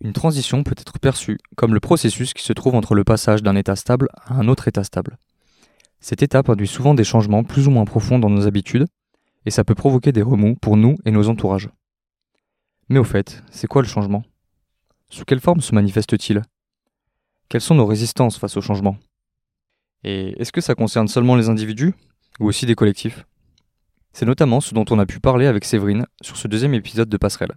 Une transition peut être perçue comme le processus qui se trouve entre le passage d'un état stable à un autre état stable. Cette étape induit souvent des changements plus ou moins profonds dans nos habitudes, et ça peut provoquer des remous pour nous et nos entourages. Mais au fait, c'est quoi le changement? Sous quelle forme se manifeste-t-il? Quelles sont nos résistances face au changement? Et est-ce que ça concerne seulement les individus ou aussi des collectifs? C'est notamment ce dont on a pu parler avec Séverine sur ce deuxième épisode de Passerelle.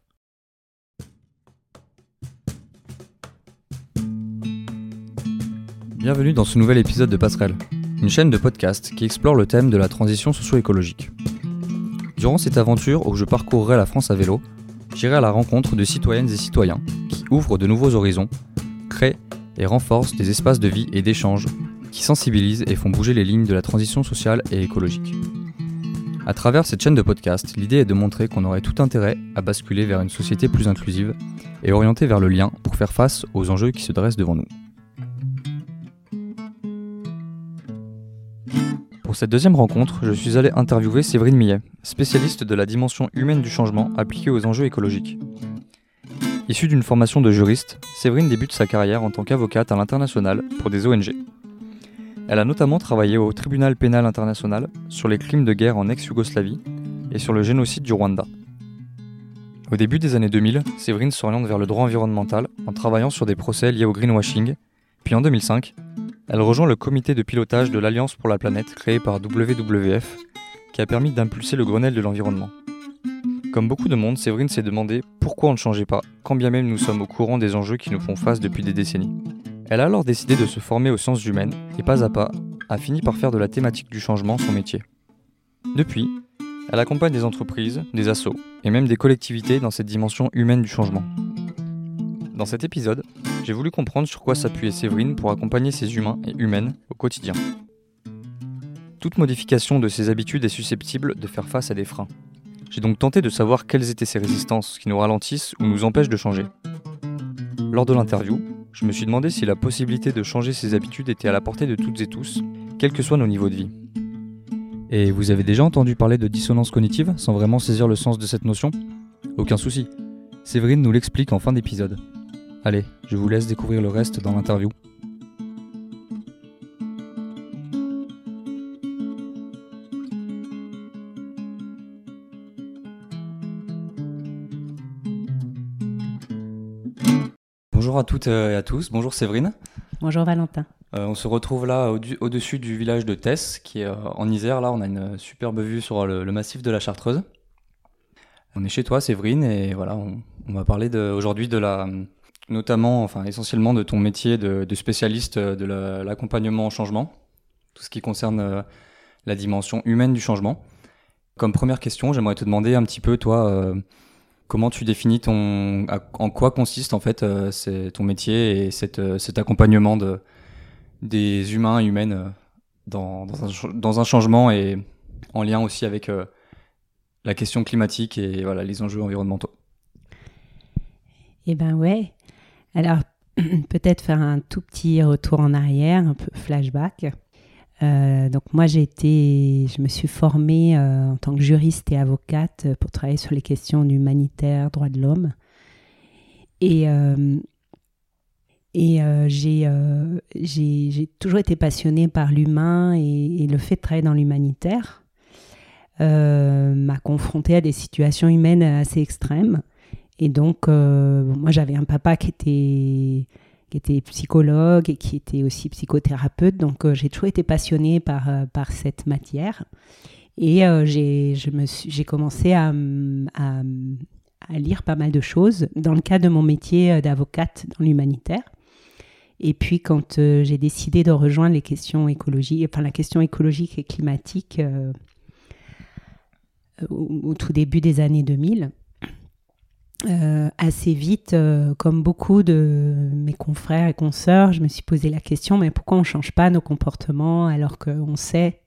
Bienvenue dans ce nouvel épisode de Passerelle, une chaîne de podcast qui explore le thème de la transition socio-écologique. Durant cette aventure où je parcourrai la France à vélo, j'irai à la rencontre de citoyennes et citoyens qui ouvrent de nouveaux horizons, créent et renforcent des espaces de vie et d'échange qui sensibilisent et font bouger les lignes de la transition sociale et écologique. À travers cette chaîne de podcast, l'idée est de montrer qu'on aurait tout intérêt à basculer vers une société plus inclusive et orientée vers le lien pour faire face aux enjeux qui se dressent devant nous. Pour cette deuxième rencontre, je suis allé interviewer Séverine Millet, spécialiste de la dimension humaine du changement appliquée aux enjeux écologiques. Issue d'une formation de juriste, Séverine débute sa carrière en tant qu'avocate à l'international pour des ONG. Elle a notamment travaillé au tribunal pénal international sur les crimes de guerre en ex-Yougoslavie et sur le génocide du Rwanda. Au début des années 2000, Séverine s'oriente vers le droit environnemental en travaillant sur des procès liés au greenwashing, puis en 2005, elle rejoint le comité de pilotage de l'Alliance pour la planète créé par WWF, qui a permis d'impulser le Grenelle de l'environnement. Comme beaucoup de monde, Séverine s'est demandé pourquoi on ne changeait pas, quand bien même nous sommes au courant des enjeux qui nous font face depuis des décennies. Elle a alors décidé de se former aux sciences humaines et pas à pas a fini par faire de la thématique du changement son métier. Depuis, elle accompagne des entreprises, des assos et même des collectivités dans cette dimension humaine du changement. Dans cet épisode, j'ai voulu comprendre sur quoi s'appuyait Séverine pour accompagner ces humains et humaines au quotidien. Toute modification de ses habitudes est susceptible de faire face à des freins. J'ai donc tenté de savoir quelles étaient ces résistances qui nous ralentissent ou nous empêchent de changer. Lors de l'interview, je me suis demandé si la possibilité de changer ses habitudes était à la portée de toutes et tous, quel que soit nos niveaux de vie. Et vous avez déjà entendu parler de dissonance cognitive sans vraiment saisir le sens de cette notion? Aucun souci. Séverine nous l'explique en fin d'épisode. Allez, je vous laisse découvrir le reste dans l'interview. Bonjour à toutes et à tous, bonjour Séverine. Bonjour Valentin. Euh, on se retrouve là au-dessus du village de Tess, qui est euh, en Isère. Là, on a une superbe vue sur le, massif de la Chartreuse. On est chez toi, Séverine, et voilà, on, on va parler aujourd'hui de la, notamment, enfin essentiellement de ton métier de, spécialiste de l'accompagnement au changement, tout ce qui concerne euh, la dimension humaine du changement. Comme première question, j'aimerais te demander un petit peu, toi, euh, comment tu définis ton, en quoi consiste en fait euh, ton métier et cet accompagnement de, des humains et humaines dans, dans, un, changement et en lien aussi avec la question climatique et voilà, les enjeux environnementaux? Eh ben ouais, alors, peut-être faire un tout petit retour en arrière, un peu flashback. Euh, donc moi j'ai été, je me suis formée euh, en tant que juriste et avocate pour travailler sur les questions humanitaires, droits de l'homme. Et, euh, j'ai, toujours été passionnée par l'humain et, et, le fait de travailler dans l'humanitaire m'a confrontée à des situations humaines assez extrêmes. Et donc, euh, moi, j'avais un papa qui était, qui était psychologue et qui était aussi psychothérapeute. Donc, euh, j'ai toujours été passionnée par, euh, par cette matière. Et j'ai commencé à, à, lire pas mal de choses dans le cadre de mon métier d'avocate dans l'humanitaire. Et puis, quand j'ai décidé de rejoindre les questions enfin, la question écologique et climatique au, tout début des années 2000, euh, assez vite, euh, comme beaucoup de mes confrères et consoeurs, je me suis posé la question, mais pourquoi on ne change pas nos comportements alors qu'on sait,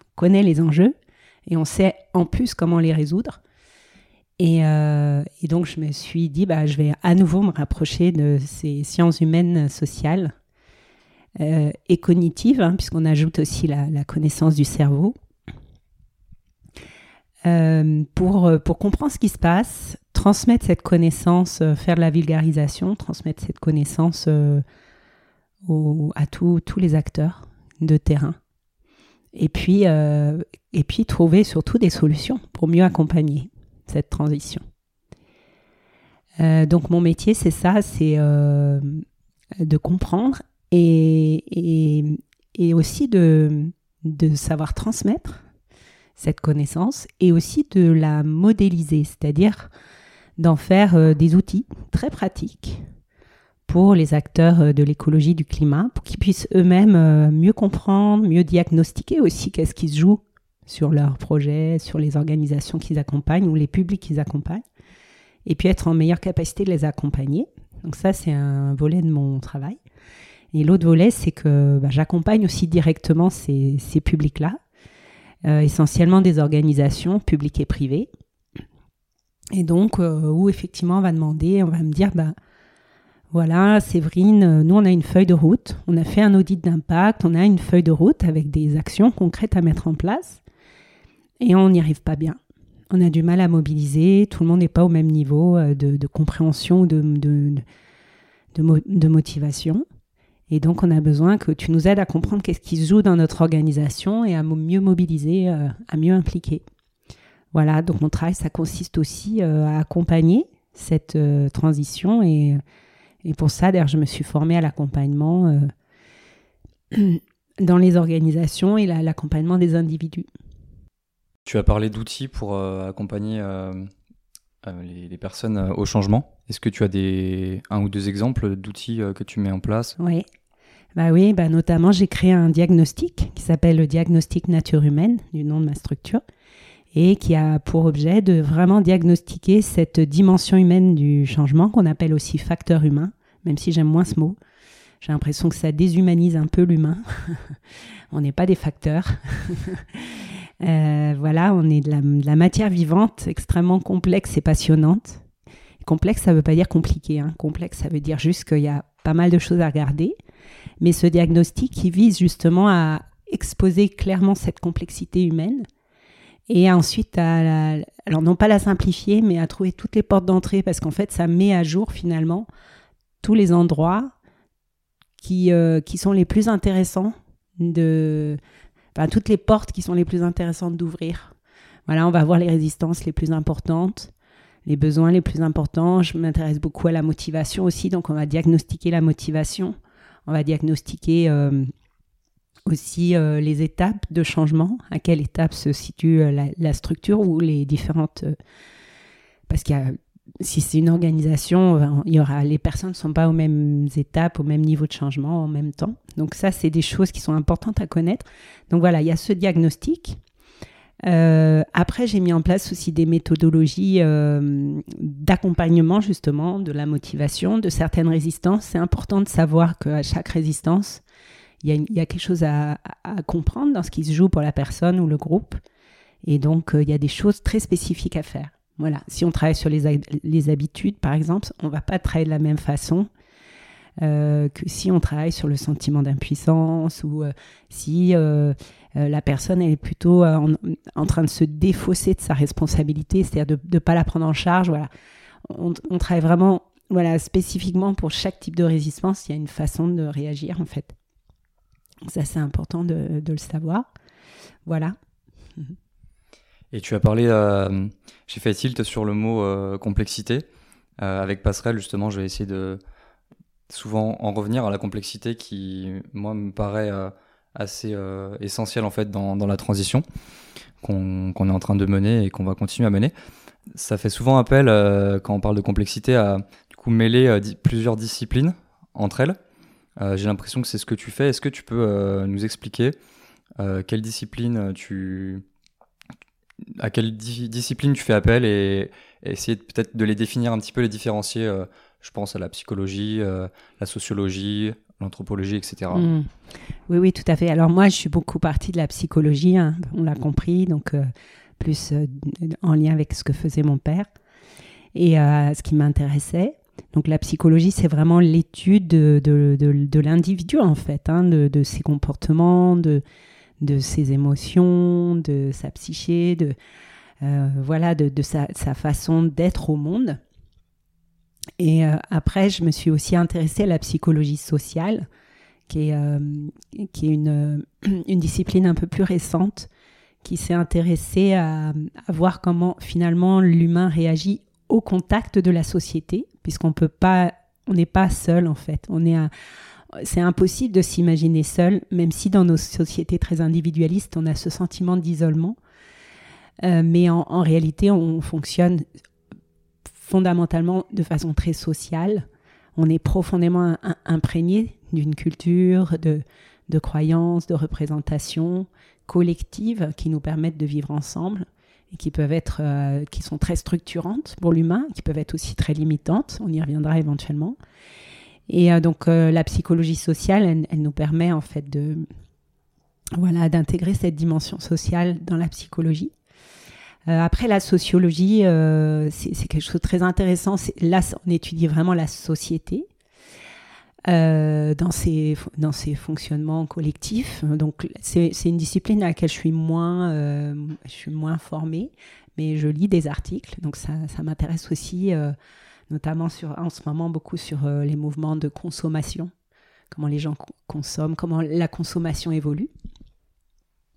on connaît les enjeux et on sait en plus comment les résoudre? Et, euh, donc je me suis dit, bah, je vais à nouveau me rapprocher de ces sciences humaines sociales et cognitives, hein, puisqu'on ajoute aussi la, connaissance du cerveau. pour, pour comprendre ce qui se passe, transmettre cette connaissance, euh, faire de la vulgarisation, transmettre cette connaissance à tous les acteurs de terrain. Et puis, et puis trouver surtout des solutions pour mieux accompagner cette transition. donc mon métier, c'est ça, c'est de comprendre et, et, aussi de, de savoir transmettre cette connaissance et aussi de la modéliser, c'est-à-dire d'en faire euh, des outils très pratiques pour les acteurs euh, de l'écologie du climat, pour qu'ils puissent eux-mêmes euh, mieux comprendre, mieux diagnostiquer aussi qu'est-ce qui se joue sur leurs projets, sur les organisations qu'ils accompagnent ou les publics qu'ils accompagnent, et puis être en meilleure capacité de les accompagner. Donc ça, c'est un volet de mon travail. Et l'autre volet, c'est que bah, j'accompagne aussi directement ces, publics-là, essentiellement des organisations publiques et privées. Et donc, euh, où effectivement, on va demander, on va me dire, bah, voilà, Séverine, euh, nous, on a une feuille de route, on a fait un audit d'impact, on a une feuille de route avec des actions concrètes à mettre en place, et on n'y arrive pas bien. On a du mal à mobiliser, tout le monde n'est pas au même niveau de, compréhension, de, de, de motivation. Et donc, on a besoin que tu nous aides à comprendre qu'est-ce qui se joue dans notre organisation et à mieux mobiliser, euh, à mieux impliquer. Voilà, donc mon travail, ça consiste aussi euh, à accompagner cette euh, transition. Et, et, pour ça, d'ailleurs, je me suis formée à l'accompagnement dans les organisations et l'accompagnement des individus. Tu as parlé d'outils pour accompagner les, les, personnes au changement. Est-ce que tu as des, un ou deux exemples d'outils que tu mets en place? Oui. Bah oui, bah notamment j'ai créé un diagnostic qui s'appelle le diagnostic nature humaine, du nom de ma structure, et qui a pour objet de vraiment diagnostiquer cette dimension humaine du changement qu'on appelle aussi facteur humain, même si j'aime moins ce mot. J'ai l'impression que ça déshumanise un peu l'humain. on n'est pas des facteurs. euh, voilà, on est de la, matière vivante extrêmement complexe et passionnante. Complexe, ça ne veut pas dire compliqué. Hein. Complexe, ça veut dire juste qu'il y a pas mal de choses à regarder. Mais ce diagnostic, il vise justement à exposer clairement cette complexité humaine et ensuite à, alors non pas la simplifier, mais à trouver toutes les portes d'entrée parce qu'en fait, ça met à jour finalement tous les endroits qui, euh, qui sont les plus intéressants de, enfin, toutes les portes qui sont les plus intéressantes d'ouvrir. Voilà, on va voir les résistances les plus importantes, les besoins les plus importants. Je m'intéresse beaucoup à la motivation aussi, donc on va diagnostiquer la motivation. On va diagnostiquer euh, aussi euh, les étapes de changement, à quelle étape se situe euh, la, structure ou les différentes... parce qu'il y a si c'est une organisation, il y aura, les personnes ne sont pas aux mêmes étapes, au même niveau de changement en même temps. Donc ça, c'est des choses qui sont importantes à connaître. Donc voilà, il y a ce diagnostic. Euh, après, j'ai mis en place aussi des méthodologies euh, d'accompagnement justement de la motivation, de certaines résistances. C'est important de savoir qu'à chaque résistance, il y, a quelque chose à, comprendre dans ce qui se joue pour la personne ou le groupe. Et donc, euh, il y a des choses très spécifiques à faire. Voilà. Si on travaille sur les, habitudes, par exemple, on va pas travailler de la même façon que si on travaille sur le sentiment d'impuissance ou si euh, la personne est plutôt euh, en, train de se défausser de sa responsabilité, c'est-à-dire de ne pas la prendre en charge. Voilà. On, travaille vraiment voilà, spécifiquement pour chaque type de résistance, il y a une façon de réagir en fait. Ça c'est important de, le savoir. Voilà. Et tu as parlé, euh, j'ai fait tilt sur le mot complexité. avec Passerelle, justement, je vais essayer de souvent en revenir à la complexité qui, moi, me paraît assez euh, essentiel en fait dans, la transition qu'on est en train de mener et qu'on va continuer à mener. Ça fait souvent appel, euh, quand on parle de complexité, à du coup, mêler euh, plusieurs disciplines entre elles. J'ai l'impression que c'est ce que tu fais. Est-ce que tu peux nous expliquer quelle discipline tu à quelle discipline tu fais appel et, essayer peut-être de les définir un petit peu, les différencier. je pense à la psychologie, la sociologie, l'anthropologie, etc. Mm. Oui, oui, tout à fait. Alors moi, je suis beaucoup partie de la psychologie, hein, on l'a compris, donc euh, plus euh, en lien avec ce que faisait mon père et euh, ce qui m'intéressait. Donc la psychologie, c'est vraiment l'étude de, de, de, l'individu, en fait, hein, de, ses comportements, de, ses émotions, de sa psyché, de, voilà, de, sa, façon d'être au monde. Et après, je me suis aussi intéressée à la psychologie sociale, qui est, qui est une, une, discipline un peu plus récente, qui s'est intéressée à, voir comment finalement l'humain réagit au contact de la société, puisqu'on peut pas, on n'est pas seul en fait. On est c'est impossible de s'imaginer seul, même si dans nos sociétés très individualistes, on a ce sentiment d'isolement. Euh, mais en, réalité, on fonctionne fondamentalement de façon très sociale. On est profondément imprégné d'une culture, de, de croyances, de représentations collectives qui nous permettent de vivre ensemble et qui peuvent être, euh, qui sont très structurantes pour l'humain, qui peuvent être aussi très limitantes. On y reviendra éventuellement. Et euh, donc euh, la psychologie sociale, elle, nous permet en fait de, voilà, d'intégrer cette dimension sociale dans la psychologie. après la sociologie, c'est quelque chose de très intéressant. Là, on étudie vraiment la société. Dans ses dans ses fonctionnements collectifs. Donc c'est une discipline à laquelle je suis moins je suis moins formée, mais je lis des articles, donc ça, ça m'intéresse aussi notamment sur, en ce moment beaucoup sur euh, les mouvements de consommation, comment les gens consomment, comment la consommation évolue.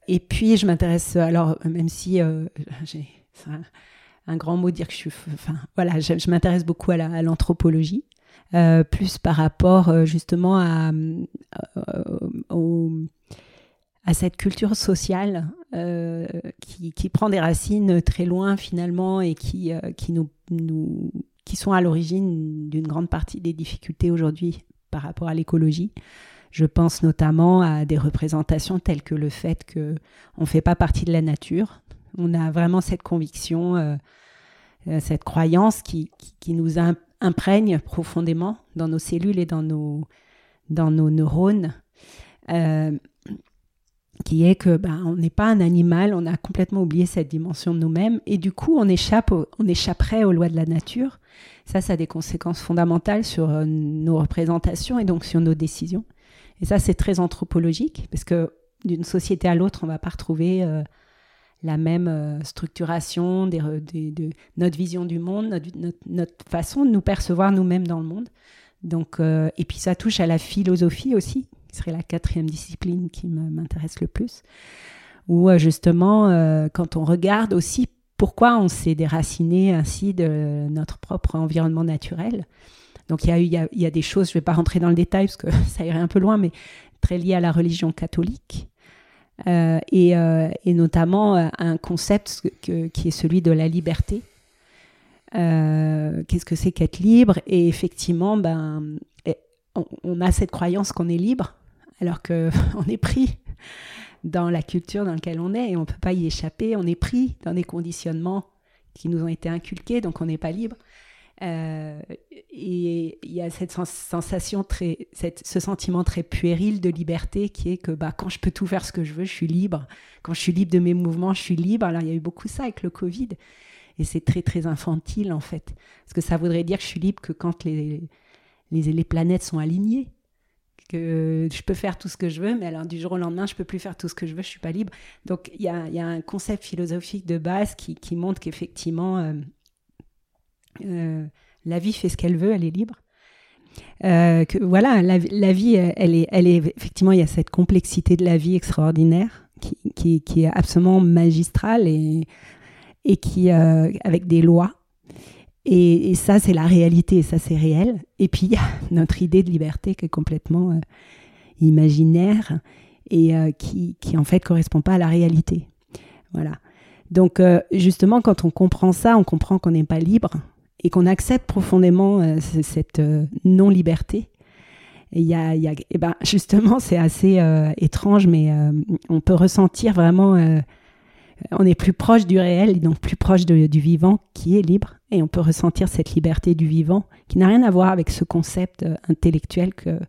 Et puis je m'intéresse, alors même si euh, j'ai un, grand mot dire que je suis, enfin voilà, je, m'intéresse beaucoup à l'anthropologie. Euh, plus par rapport justement à, à cette culture sociale qui, qui, prend des racines très loin finalement et qui, qui nous, nous, qui sont à l'origine d'une grande partie des difficultés aujourd'hui par rapport à l'écologie. Je pense notamment à des représentations telles que le fait qu'on ne fait pas partie de la nature. On a vraiment cette conviction, euh, euh, cette croyance qui, qui, nous imprègne profondément dans nos cellules et dans nos, dans nos neurones. Euh, qui est que ben, on n'est pas un animal, on a complètement oublié cette dimension de nous-mêmes, et du coup on, échappe on échapperait aux lois de la nature. Ça, ça a des conséquences fondamentales sur euh, nos représentations et donc sur nos décisions. Et ça, c'est très anthropologique, parce que d'une société à l'autre, on ne va pas retrouver euh, la même euh, structuration de notre vision du monde, notre, façon de nous percevoir nous-mêmes dans le monde. Donc, et puis ça touche à la philosophie aussi, serait la quatrième discipline qui m'intéresse le plus, où euh, justement, euh, quand on regarde aussi pourquoi on s'est déraciné ainsi de notre propre environnement naturel. Donc il y a, y a des choses, je ne vais pas rentrer dans le détail parce que ça irait un peu loin, mais très liées à la religion catholique. Euh, et, et, notamment un concept qui est celui de la liberté. Qu'est-ce que c'est qu'être libre? Et effectivement, ben, on, on, a cette croyance qu'on est libre, alors qu'on est pris dans la culture dans laquelle on est et on ne peut pas y échapper. On est pris dans des conditionnements qui nous ont été inculqués, donc on n'est pas libre. Euh, et il y a cette sensation très, ce sentiment très puéril de liberté qui est que bah, quand je peux tout faire ce que je veux, je suis libre. Quand je suis libre de mes mouvements, je suis libre. Alors il y a eu beaucoup ça avec le Covid. Et c'est très très infantile en fait. Parce que ça voudrait dire que je suis libre que quand les, les, les planètes sont alignées que je peux faire tout ce que je veux, mais alors du jour au lendemain, je peux plus faire tout ce que je veux, je suis pas libre. Donc il y a, y a, un concept philosophique de base qui, qui montre qu'effectivement, euh, euh, la vie fait ce qu'elle veut, elle est libre. Euh, voilà, la, vie, elle est, elle est effectivement, il y a cette complexité de la vie extraordinaire qui, est absolument magistrale et, qui, avec des lois et, ça, c'est la réalité, ça, c'est réel. Et puis, il y a notre idée de liberté qui est complètement euh, imaginaire et euh, qui, qui, en fait, correspond pas à la réalité. Voilà. Donc, euh, justement, quand on comprend ça, on comprend qu'on n'est pas libre et qu'on accepte profondément cette non-liberté. Il y a, et ben, justement, c'est assez étrange, mais on peut ressentir vraiment on est plus proche du réel donc plus proche du vivant qui est libre. Et on peut ressentir cette liberté du vivant qui n'a rien à voir avec ce concept euh, intellectuel que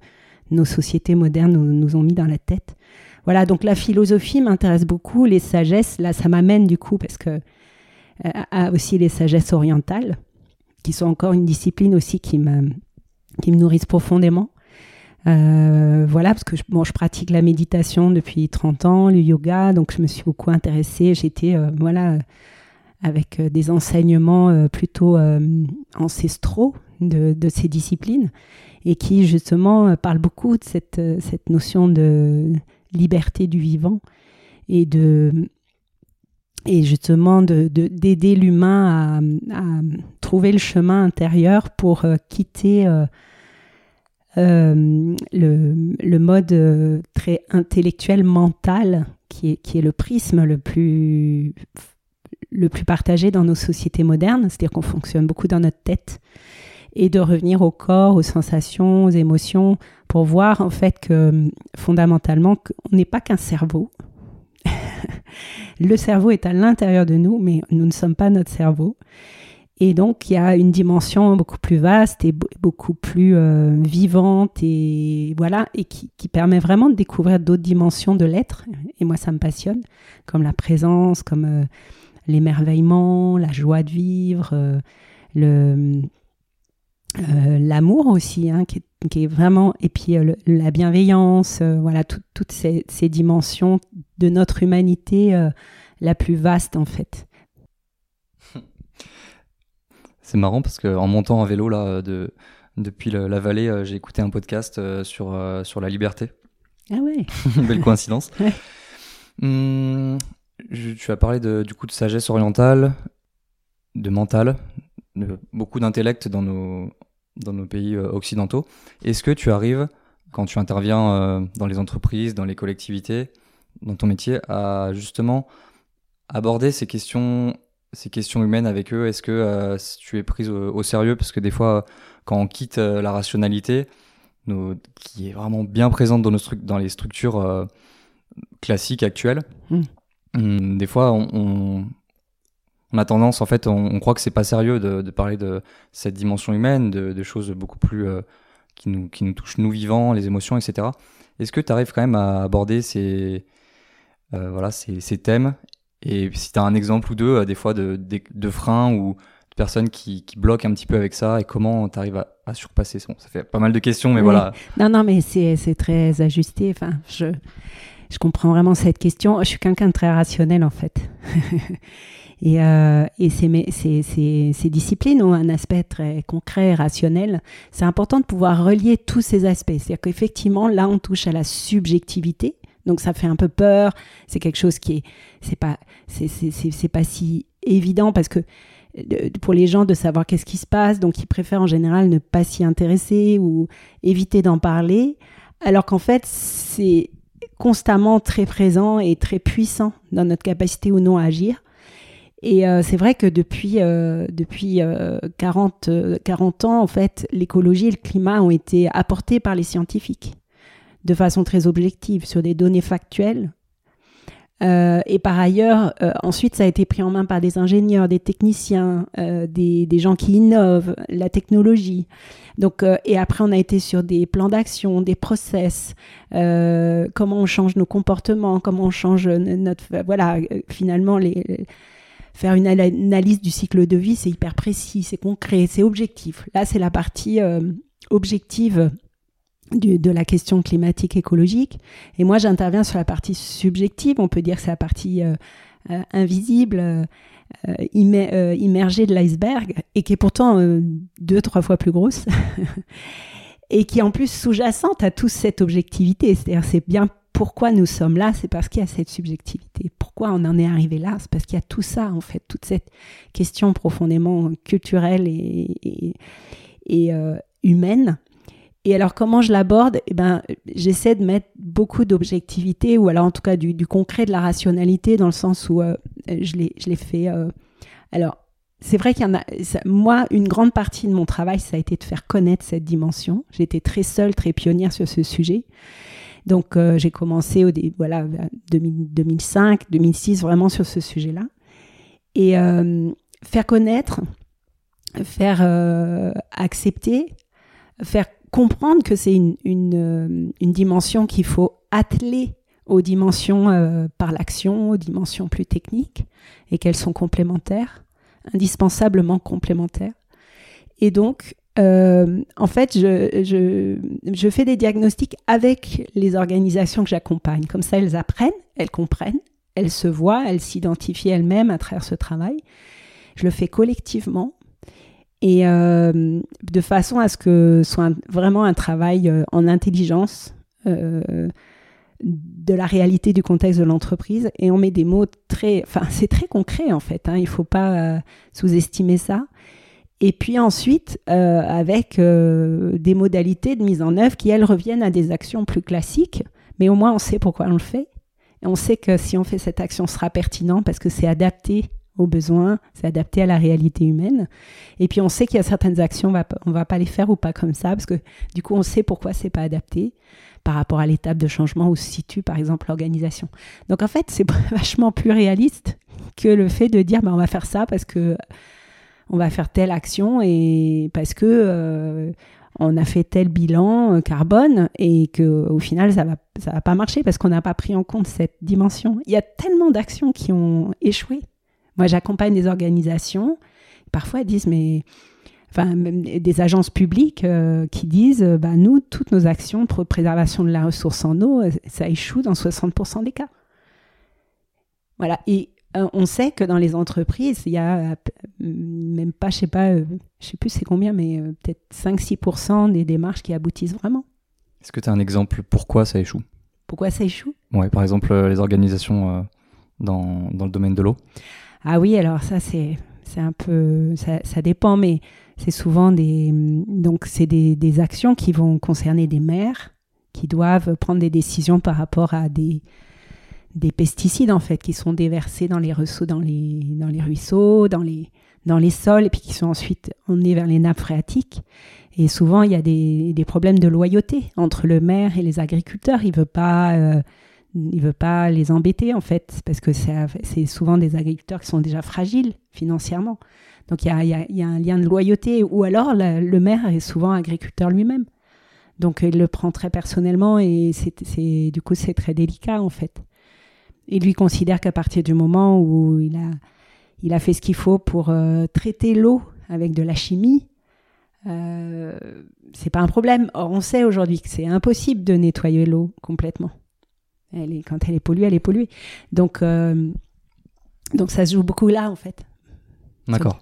nos sociétés modernes nous, ont mis dans la tête. Voilà, donc la philosophie m'intéresse beaucoup, les sagesses, là ça m'amène du coup parce que euh, à aussi les sagesses orientales, qui sont encore une discipline aussi qui me, qui me nourrissent profondément. Euh, voilà, parce que je, je pratique la méditation depuis 30 ans, le yoga, donc je me suis beaucoup intéressée. J'étais, euh, voilà, avec des enseignements plutôt ancestraux de, ces disciplines et qui justement parle beaucoup de cette, cette notion de liberté du vivant et de et justement d'aider de, l'humain à, trouver le chemin intérieur pour euh, quitter euh, euh, le, le, mode très intellectuel, mental, qui est, qui est le prisme le plus, le plus partagé dans nos sociétés modernes, c'est-à-dire qu'on fonctionne beaucoup dans notre tête, et de revenir au corps, aux sensations, aux émotions, pour voir en fait que fondamentalement, on n'est pas qu'un cerveau, le cerveau est à l'intérieur de nous, mais nous ne sommes pas notre cerveau. Et donc, il y a une dimension beaucoup plus vaste et beaucoup plus euh, vivante et voilà, et qui, permet vraiment de découvrir d'autres dimensions de l'être. Et moi, ça me passionne, comme la présence, comme euh, l'émerveillement, la joie de vivre, euh, l'amour aussi, hein, qui, est, vraiment, et puis la bienveillance, voilà, toutes ces, ces, dimensions de notre humanité euh, la plus vaste en fait. C'est marrant parce qu'en montant en vélo là, de, depuis la vallée, euh, j'ai écouté un podcast euh, sur, sur la liberté. Ah ouais Belle coïncidence. Hum, tu as parlé de, du coup de sagesse orientale, de mental, de beaucoup d'intellect dans nos, dans nos pays occidentaux. Est-ce que tu arrives, quand tu interviens dans les entreprises, dans les collectivités, dans ton métier à justement aborder ces questions, ces questions humaines avec eux? Est-ce que euh, tu es prise au, sérieux? Parce que des fois, quand on quitte euh, la rationalité, qui est vraiment bien présente dans, nos dans les structures euh, classiques actuelles, hmm. Hmm, des fois, on, on, a tendance, en fait, on, croit que c'est pas sérieux de, parler de cette dimension humaine, de, choses beaucoup plus qui, nous, qui nous touchent, nous vivants, les émotions, etc. Est-ce que tu arrives quand même à aborder ces, euh, voilà, ces, ces, thèmes? Et si tu as un exemple ou deux, euh, des fois, de, de, freins ou de personnes qui, qui, bloquent un petit peu avec ça et comment tu arrives à, surpasser? Ça. Ça fait pas mal de questions, mais voilà. Non, non, mais c'est très ajusté. Enfin, je, je comprends vraiment cette question. Je suis quelqu'un de très rationnel, en fait. Et, euh, et ces, ces, ces, ces, disciplines ont un aspect très concret, rationnel. C'est important de pouvoir relier tous ces aspects. C'est-à-dire qu'effectivement, là, on touche à la subjectivité, donc ça fait un peu peur. C'est quelque chose qui est, c'est pas, c'est pas si évident parce que pour les gens de savoir qu'est-ce qui se passe, donc ils préfèrent en général ne pas s'y intéresser ou éviter d'en parler, alors qu'en fait c'est constamment très présent et très puissant dans notre capacité ou non à agir. Et euh, c'est vrai que depuis, euh, depuis 40, euh, 40 ans, en fait, l'écologie et le climat ont été apportés par les scientifiques de façon très objective sur des données factuelles. Euh, et par ailleurs, euh, ensuite, ça a été pris en main par des ingénieurs, des techniciens, euh, des, des, gens qui innovent la technologie. Donc, et après, on a été sur des plans d'action, des process, comment on change nos comportements, comment on change notre, voilà, finalement les faire une analyse du cycle de vie, c'est hyper précis, c'est concret, c'est objectif. Là, c'est la partie objective de la question climatique écologique. Et moi, j'interviens sur la partie subjective, on peut dire que c'est la partie euh, euh, invisible, euh, immergée de l'iceberg, et qui est pourtant deux, trois fois plus grosse, et qui est en plus sous-jacente à toute cette objectivité. C'est-à-dire, c'est bien pourquoi nous sommes là, c'est parce qu'il y a cette subjectivité. Pourquoi on en est arrivé là, c'est parce qu'il y a tout ça, en fait, toute cette question profondément culturelle et, et, humaine et alors, comment je l'aborde? Eh ben, J'essaie de mettre beaucoup d'objectivité, ou alors en tout cas du, concret, de la rationalité, dans le sens où euh, je l'ai fait. Euh, alors, c'est vrai qu'il y en a. moi, une grande partie de mon travail, ça a été de faire connaître cette dimension. J'étais très seule, très pionnière sur ce sujet. Donc, euh, j'ai commencé au voilà, 2005, 2006, vraiment sur ce sujet-là. Et faire connaître, faire accepter, faire comprendre que c'est une, euh, une, dimension qu'il faut atteler aux dimensions euh, par l'action, aux dimensions plus techniques, et qu'elles sont complémentaires, indispensablement complémentaires. Et donc, euh, en fait, je, je, je, fais des diagnostics avec les organisations que j'accompagne. Comme ça, elles apprennent, elles comprennent, elle se voit, elle s'identifie elle-même à travers ce travail. Je le fais collectivement et euh, de façon à ce que ce soit vraiment un travail euh, en intelligence de la réalité du contexte de l'entreprise et on met des mots très, enfin c'est très concret en fait. Hein, il faut pas sous-estimer ça. Et puis ensuite, avec des modalités de mise en œuvre qui, elles, reviennent à des actions plus classiques, mais au moins on sait pourquoi on le fait. On sait que si on fait cette action, ce sera pertinent parce que c'est adapté aux besoins, c'est adapté à la réalité humaine. Et puis on sait qu'il y a certaines actions, on va, on va pas les faire ou pas comme ça, parce que du coup on sait pourquoi c'est pas adapté par rapport à l'étape de changement où se situe par exemple l'organisation. Donc en fait c'est vachement plus réaliste que le fait de dire bah, on va faire ça parce que on va faire telle action et parce que euh, on a fait tel bilan euh, carbone et que au final ça va ça va pas marcher parce qu'on n'a pas pris en compte cette dimension. Il y a tellement d'actions qui ont échoué moi, j'accompagne des organisations. Parfois, elles disent, mais enfin, des agences publiques euh, qui disent bah, nous, toutes nos actions pour préservation de la ressource en eau, ça échoue dans 60% des cas. Voilà. Et on sait que dans les entreprises, il y a même pas, je sais pas, je sais plus c'est combien, mais peut-être 5-6% des démarches qui aboutissent vraiment. Est-ce que tu as un exemple pourquoi ça échoue? Pourquoi ça échoue? Ouais, par exemple, les organisations dans, dans le domaine de l'eau. Ah oui, alors ça c'est c'est un peu ça, ça dépend, mais c'est souvent des donc c'est des, des, actions qui vont concerner des maires qui doivent prendre des décisions par rapport à des des pesticides en fait qui sont déversés dans les ruisseaux, dans les dans les ruisseaux, dans les dans les sols et puis qui sont ensuite emmenés vers les nappes phréatiques. Et souvent il y a des, des problèmes de loyauté entre le maire et les agriculteurs. Il veut euh, veut pas les embêter en fait, parce que c'est souvent des agriculteurs qui sont déjà fragiles financièrement. Donc il y a, un lien de loyauté, ou alors le maire est souvent agriculteur lui-même. Donc il le prend très personnellement et c'est du coup c'est très délicat en fait. Il lui considère qu'à partir du moment où il a, il a fait ce qu'il faut pour euh, traiter l'eau avec de la chimie, euh, c'est pas un problème. Or on sait aujourd'hui que c'est impossible de nettoyer l'eau complètement. Elle est, quand elle est polluée, elle est polluée. Donc, euh, donc ça se joue beaucoup là, en fait. D'accord.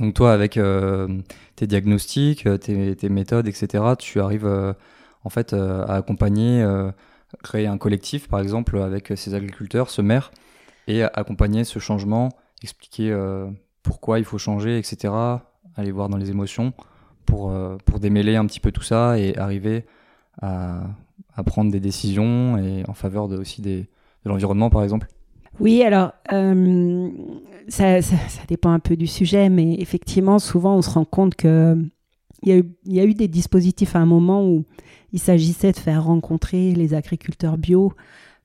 Donc toi, avec euh, tes diagnostics, euh, tes, méthodes, etc., tu arrives en fait à accompagner, créer un collectif, par exemple, avec ces agriculteurs, ce maire, et accompagner ce changement, expliquer pourquoi il faut changer, etc., aller voir dans les émotions pour, pour démêler un petit peu tout ça et arriver à à prendre des décisions et en faveur de, aussi des, de l'environnement, par exemple Oui, alors euh, ça, ça, dépend un peu du sujet, mais effectivement, souvent on se rend compte que il y, a eu, des dispositifs à un moment où il s'agissait de faire rencontrer les agriculteurs bio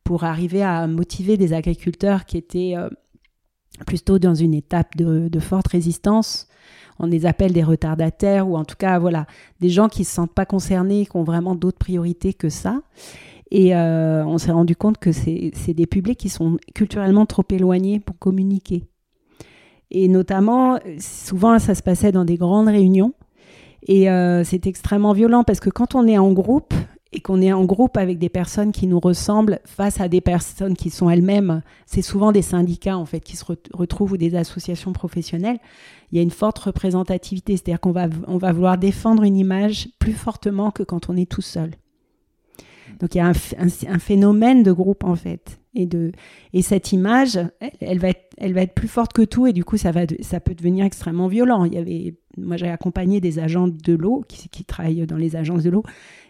pour arriver à motiver des agriculteurs qui étaient euh, plutôt dans une étape de, forte résistance on les appelle des retardataires ou en tout cas voilà des gens qui se sentent pas concernés, qui ont vraiment d'autres priorités que ça. Et euh, on s'est rendu compte que c'est des publics qui sont culturellement trop éloignés pour communiquer. Et notamment, souvent, ça se passait dans des grandes réunions. Et euh, c'est extrêmement violent parce que quand on est en groupe, et qu'on est en groupe avec des personnes qui nous ressemblent face à des personnes qui sont elles-mêmes, c'est souvent des syndicats en fait qui se retrouvent ou des associations professionnelles, il y a une forte représentativité, c'est-à-dire qu'on va, on va vouloir défendre une image plus fortement que quand on est tout seul. Donc il y a un, phénomène de groupe en fait. Et, de, et cette image, elle, va être, elle va être plus forte que tout et du coup ça, va, ça peut devenir extrêmement violent. Il y avait, moi j'ai accompagné des agents de l'eau qui, travaillent dans les agences de l'eau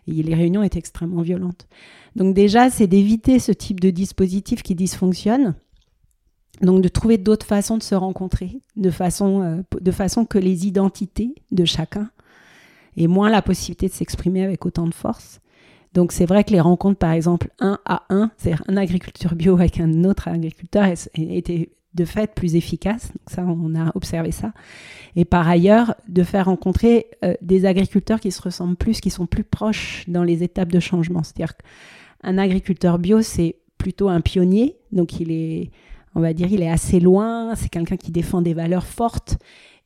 et les réunions étaient extrêmement violentes. Donc déjà, c'est d'éviter ce type de dispositif qui dysfonctionne. Donc de trouver d'autres façons de se rencontrer, de façon, euh, de façon que les identités de chacun aient moins la possibilité de s'exprimer avec autant de force. Donc c'est vrai que les rencontres, par exemple, un à un, c'est-à-dire un agriculteur bio avec un autre agriculteur, étaient de fait plus efficace. Donc ça, on a observé ça. Et par ailleurs, de faire rencontrer euh, des agriculteurs qui se ressemblent plus, qui sont plus proches dans les étapes de changement. C'est-à-dire qu'un agriculteur bio, c'est plutôt un pionnier. Donc il est, on va dire, il est assez loin. C'est quelqu'un qui défend des valeurs fortes.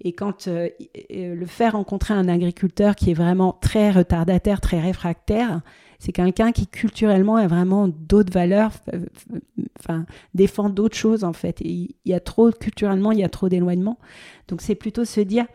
Et quand euh, le faire rencontrer un agriculteur qui est vraiment très retardataire, très réfractaire, c'est quelqu'un qui culturellement a vraiment d'autres valeurs, enfin défend d'autres choses en fait. il y a trop culturellement, il y a trop d'éloignement. Donc c'est plutôt se dire,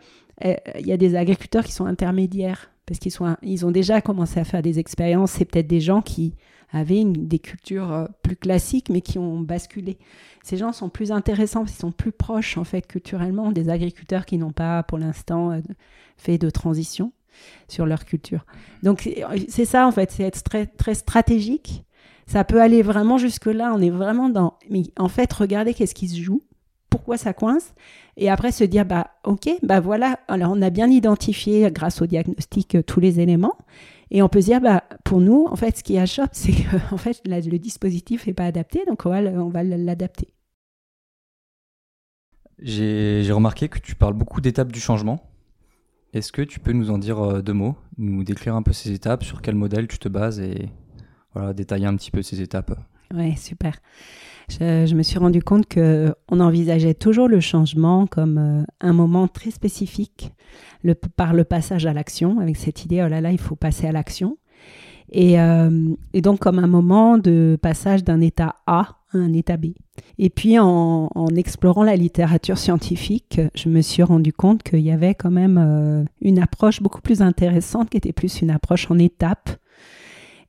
euh, il y a des agriculteurs qui sont intermédiaires parce qu'ils sont, ils ont déjà commencé à faire des expériences. C'est peut-être des gens qui avaient des cultures euh, plus classiques, mais qui ont basculé. Ces gens sont plus intéressants, qu'ils sont plus proches en fait culturellement des agriculteurs qui n'ont pas, pour l'instant, euh, fait de transition sur leur culture. Donc c'est ça en fait, c'est être très, très stratégique. Ça peut aller vraiment jusque là. On est vraiment dans. Mais en fait, regardez qu'est-ce qui se joue pourquoi ça coince, et après se dire, bah ok, bah voilà, alors on a bien identifié grâce au diagnostic euh, tous les éléments, et on peut se dire, bah pour nous, en fait, ce qui achoppe, c'est que en fait, le dispositif n'est pas adapté, donc on va, on va l'adapter. J'ai remarqué que tu parles beaucoup d'étapes du changement. Est-ce que tu peux nous en dire euh, deux mots, nous décrire un peu ces étapes, sur quel modèle tu te bases et voilà, détailler un petit peu ces étapes? Ouais, super. Je, me suis rendu compte que on envisageait toujours le changement comme euh, un moment très spécifique par le passage à l'action, avec cette idée, oh là là, il faut passer à l'action. Et, euh, et, donc comme un moment de passage d'un état A un état B. Et puis en, explorant la littérature scientifique, je me suis rendu compte qu'il y avait quand même euh, une approche beaucoup plus intéressante qui était plus une approche en étapes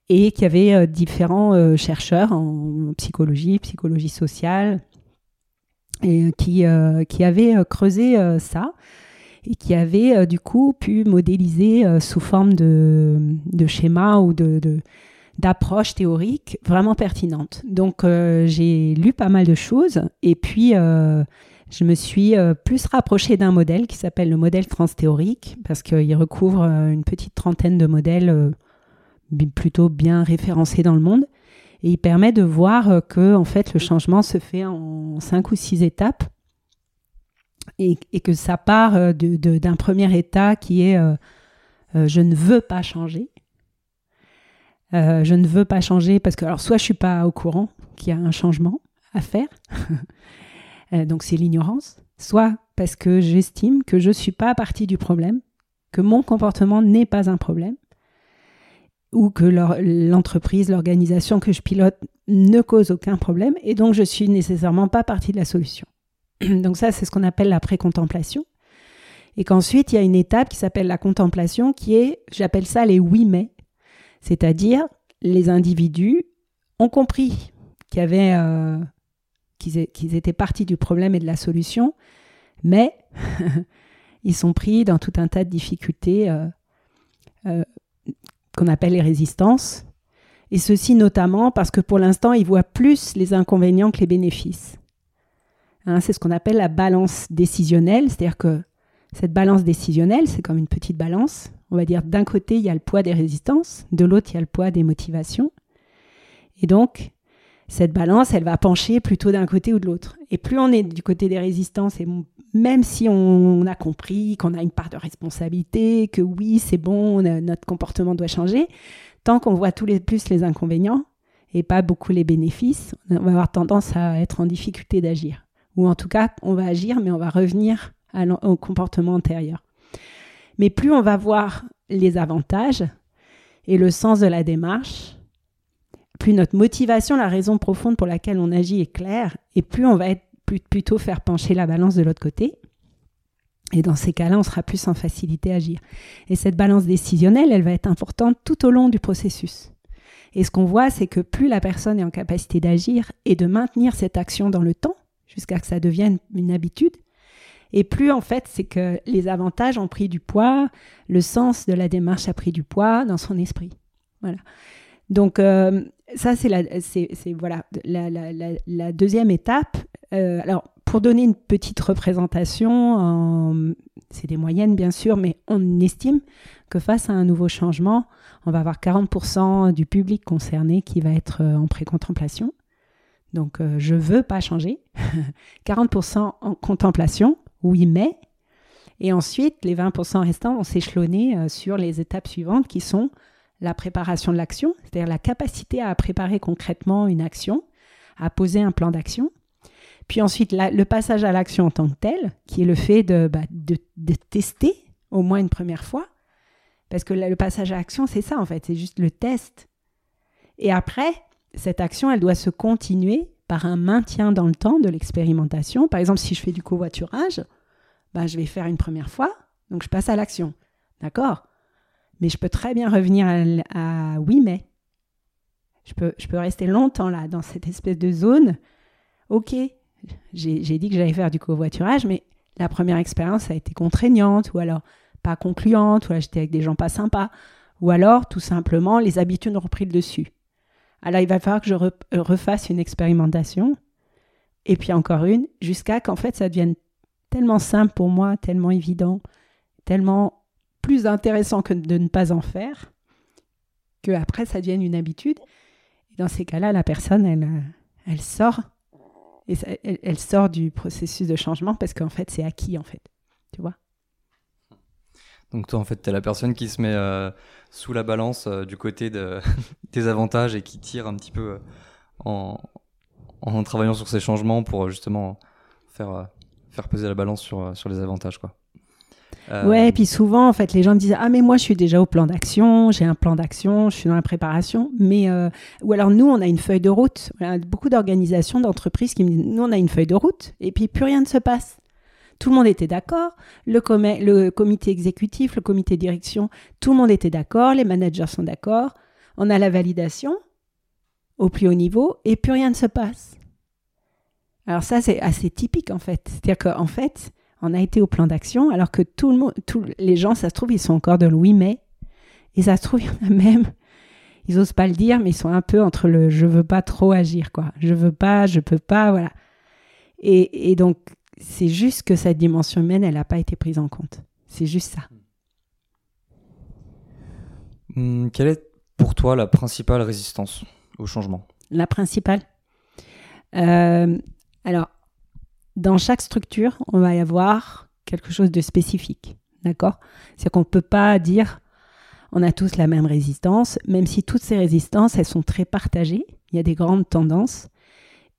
et qu'il y avait euh, différents euh, chercheurs en psychologie, psychologie sociale, et, qui, qui avaient creusé ça et qui avaient du coup pu modéliser sous forme de, de schémas ou de, d'approches théoriques vraiment pertinentes. Donc j'ai lu pas mal de choses et puis je me suis plus rapprochée d'un modèle qui s'appelle le modèle transthéorique parce qu'il recouvre une petite trentaine de modèles plutôt bien référencé dans le monde. Et il permet de voir euh, que en fait, le changement se fait en cinq ou six étapes et, que ça part euh, d'un premier état qui est euh, je ne veux pas changer. Je ne veux pas changer parce que alors soit je suis pas au courant qu'il y a un changement à faire, donc c'est l'ignorance, soit parce que j'estime que je suis pas partie du problème, que mon comportement n'est pas un problème ou que l'entreprise, l'organisation que je pilote ne cause aucun problème et donc je suis nécessairement pas partie de la solution. Donc ça, c'est ce qu'on appelle la précontemplation. Et qu'ensuite, il y a une étape qui s'appelle la contemplation qui est, j'appelle ça les oui mais, c'est-à-dire les individus ont compris euh, qu'ils, étaient partis du problème et de la solution, mais ils sont pris dans tout un tas de difficultés euh, euh, qu'on appelle les résistances, et ceci notamment parce que pour l'instant, ils voient plus les inconvénients que les bénéfices. Hein, c'est ce qu'on appelle la balance décisionnelle, c'est-à-dire que cette balance décisionnelle, c'est comme une petite balance. On va dire d'un côté, il y a le poids des résistances, de l'autre, il y a le poids des motivations. Et donc, cette balance, elle va pencher plutôt d'un côté ou de l'autre. Et plus on est du côté des résistances, et même si on a compris qu'on a une part de responsabilité, que oui, c'est bon, notre comportement doit changer, tant qu'on voit tous les plus les inconvénients et pas beaucoup les bénéfices, on va avoir tendance à être en difficulté d'agir. Ou en tout cas, on va agir, mais on va revenir au comportement antérieur. Mais plus on va voir les avantages et le sens de la démarche, plus notre motivation, la raison profonde pour laquelle on agit est claire, et plus on va être plutôt faire pencher la balance de l'autre côté. Et dans ces cas-là, on sera plus en facilité à agir. Et cette balance décisionnelle, elle va être importante tout au long du processus. Et ce qu'on voit, c'est que plus la personne est en capacité d'agir et de maintenir cette action dans le temps, jusqu'à que ça devienne une habitude, et plus en fait, c'est que les avantages ont pris du poids, le sens de la démarche a pris du poids dans son esprit. Voilà. Donc, euh, ça, c'est la, c'est, voilà, la, deuxième étape. Euh, alors, pour donner une petite représentation, c'est des moyennes bien sûr, mais on estime que face à un nouveau changement, on va avoir 40% du public concerné qui va être euh, en précontemplation. Donc, euh, je veux pas changer. 40% en contemplation, oui, mais. Et ensuite, les 20% restants vont s'échelonner sur les étapes suivantes qui sont la préparation de l'action, c'est-à-dire la capacité à préparer concrètement une action, à poser un plan d'action. Puis ensuite, le passage à l'action en tant que tel, qui est le fait de, bah, de, tester au moins une première fois. Parce que le passage à l'action, c'est ça en fait, c'est juste le test Et après, cette action, elle doit se continuer par un maintien dans le temps de l'expérimentation. Par exemple, si je fais du covoiturage, ben, je vais faire une première fois, donc je passe à l'action. D'accord? Mais je peux très bien revenir à, oui, mais. Je peux, je peux rester longtemps là, dans cette espèce de zone. Ok, j'ai dit que j'allais faire du covoiturage, mais la première expérience a été contraignante, ou alors pas concluante, ou j'étais avec des gens pas sympas, ou alors tout simplement les habitudes ont repris le dessus. Alors il va falloir que je refasse une expérimentation, et puis encore une, jusqu'à qu'en fait ça devienne tellement simple pour moi, tellement évident, tellement plus intéressant que de ne pas en faire, que après ça devienne une habitude. Et dans ces cas-là, la personne, elle, elle sort, et elle, sort du processus de changement parce qu'en fait, c'est acquis, en fait. Tu vois? Donc toi, en fait, tu es la personne qui se met euh, sous la balance euh, du côté de, des avantages et qui tire un petit peu euh, en, travaillant sur ces changements pour justement faire, faire peser la balance sur, sur les avantages. Quoi. Ouais, et puis souvent, en fait, les gens me disent Ah, mais moi, je suis déjà au plan d'action, j'ai un plan d'action, je suis dans la préparation. Mais, ou alors, nous, on a une feuille de route. beaucoup d'organisations, d'entreprises qui me disent Nous, on a une feuille de route, et puis plus rien ne se passe. Tout le monde était d'accord, le, le comité exécutif, le comité direction, tout le monde était d'accord, les managers sont d'accord, on a la validation au plus haut niveau et plus rien ne se passe. Alors ça, c'est assez typique en fait. C'est-à-dire qu'en fait, on a été au plan d'action alors que tout le monde, les gens, ça se trouve, ils sont encore de Louis mai. Et ça se trouve, il y en a même, ils osent pas le dire, mais ils sont un peu entre le je veux pas trop agir, quoi. Je veux pas, je peux pas, voilà. Et donc, c'est juste que cette dimension humaine, elle n'a pas été prise en compte. C'est juste ça. Hmm, quelle est pour toi la principale résistance au changement? La principale? Euh, Alors, dans chaque structure, on va y avoir quelque chose de spécifique. D'accord? C'est qu'on ne peut pas dire on a tous la même résistance, même si toutes ces résistances, elles sont très partagées. Il y a des grandes tendances.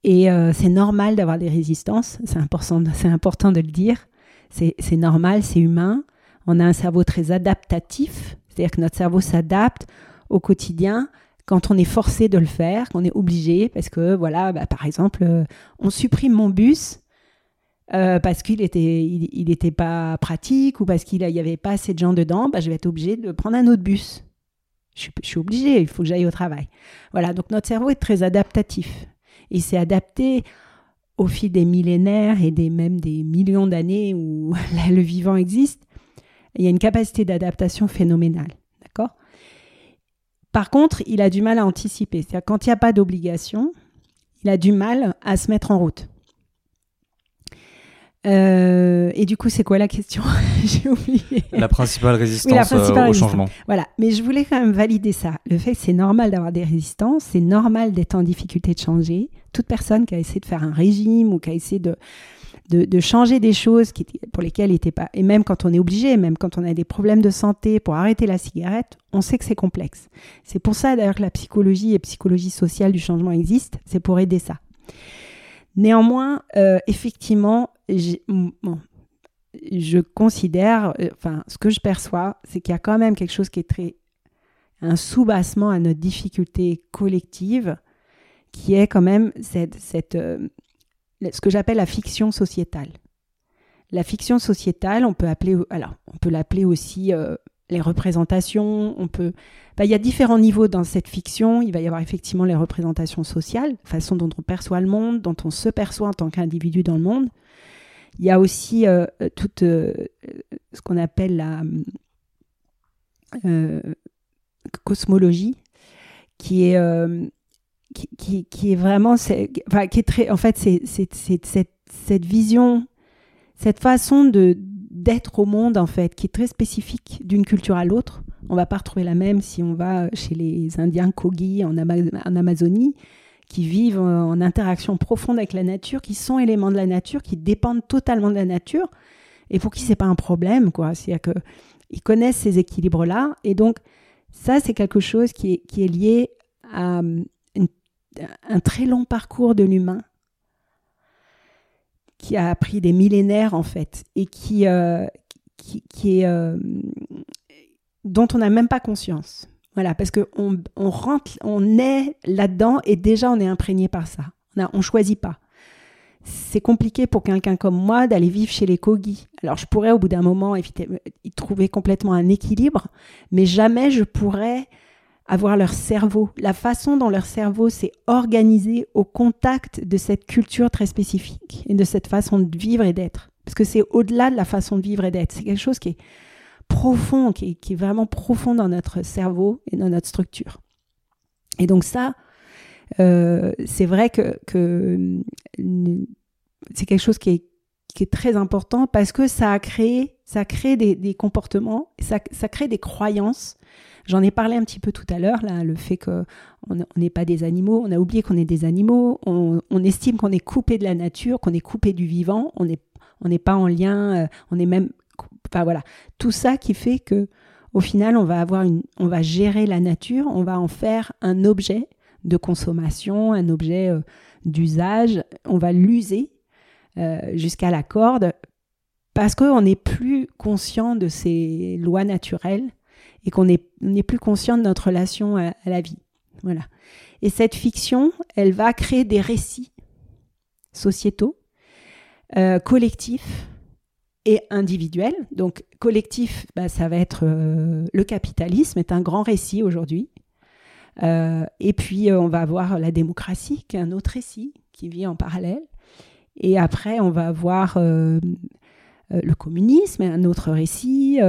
Et euh, c'est normal d'avoir des résistances, c'est important, de le dire. C'est normal, c'est humain. On a un cerveau très adaptatif, c'est-à-dire que notre cerveau s'adapte au quotidien quand on est forcé de le faire, qu'on est obligé, parce que voilà, bah, par exemple, euh, on supprime mon bus euh, parce qu'il était, il, était pas pratique ou parce qu'il n'y avait pas assez de gens dedans, bah, je vais être obligé de prendre un autre bus. Je je suis obligé, il faut que j'aille au travail. Voilà, donc notre cerveau est très adaptatif. Il s'est adapté au fil des millénaires et des, même des millions d'années où le vivant existe. Il y a une capacité d'adaptation phénoménale. D'accord? Par contre, il a du mal à anticiper. C'est-à-dire quand il n'y a pas d'obligation, il a du mal à se mettre en route. Euh, et du coup, c'est quoi la question J'ai oublié. La principale résistance euh, au changement. Voilà, mais je voulais quand même valider ça. Le fait que c'est normal d'avoir des résistances, c'est normal d'être en difficulté de changer. Toute personne qui a essayé de faire un régime ou qui a essayé de, de, changer des choses qui, pour lesquelles il n'était pas... Et même quand on est obligé, même quand on a des problèmes de santé pour arrêter la cigarette, on sait que c'est complexe. C'est pour ça d'ailleurs que la psychologie et psychologie sociale du changement existent, c'est pour aider ça. Néanmoins, euh, effectivement, je considère, euh, enfin, ce que je perçois, c'est qu'il y a quand même quelque chose qui est très. un sous-bassement à notre difficulté collective, qui est quand même cette, euh, ce que j'appelle la fiction sociétale. La fiction sociétale, on peut alors, on peut l'appeler aussi les représentations, on peut... Bah, il y a différents niveaux dans cette fiction. Il va y avoir effectivement les représentations sociales, façon dont on perçoit le monde, dont on se perçoit en tant qu'individu dans le monde. Il y a aussi euh, toute euh, ce qu'on appelle la euh, cosmologie, qui est, qui, qui, est vraiment... Enfin, qui est très... En fait, c'est cette, cette vision, cette façon de d'être au monde, en fait, qui est très spécifique d'une culture à l'autre. On va pas retrouver la même si on va chez les Indiens Kogi en, en Amazonie, qui vivent en interaction profonde avec la nature, qui sont éléments de la nature, qui dépendent totalement de la nature, et pour qui c'est pas un problème, quoi. C'est-à-dire qu'ils connaissent ces équilibres-là, et donc ça, c'est quelque chose qui est, qui est lié à un très long parcours de l'humain qui a pris des millénaires en fait et qui, euh, qui, est, euh, dont on n'a même pas conscience. Voilà, parce qu'on on rentre, on est là-dedans et déjà on est imprégné par ça. On ne choisit pas. C'est compliqué pour quelqu'un comme moi d'aller vivre chez les Kogi. Alors je pourrais au bout d'un moment éviter, y trouver complètement un équilibre, mais jamais je pourrais avoir leur cerveau, la façon dont leur cerveau s'est organisé au contact de cette culture très spécifique et de cette façon de vivre et d'être. Parce que c'est au-delà de la façon de vivre et d'être. C'est quelque chose qui est profond, qui est, vraiment profond dans notre cerveau et dans notre structure. Et donc ça, euh, c'est vrai que, c'est quelque chose qui est, très important parce que ça a créé, ça crée des, des comportements, ça, ça crée des croyances J'en ai parlé un petit peu tout à l'heure, là, le fait qu'on n'est pas des animaux, on a oublié qu'on est des animaux, on, estime qu'on est coupé de la nature, qu'on est coupé du vivant, on n'est pas en lien, euh, on est même... Enfin voilà, tout ça qui fait que au final, on va avoir une, on va gérer la nature, on va en faire un objet de consommation, un objet euh, d'usage, on va l'user euh, jusqu'à la corde parce qu'on n'est plus conscient de ces lois naturelles et qu'on n'est plus conscient de notre relation à, la vie. Voilà. Et cette fiction, elle va créer des récits sociétaux, euh, collectifs et individuels. Donc collectif, bah, ça va être euh, le capitalisme est un grand récit aujourd'hui. Euh, et puis on va avoir la démocratie, qui est un autre récit qui vit en parallèle. Et après, on va avoir le communisme, un autre récit,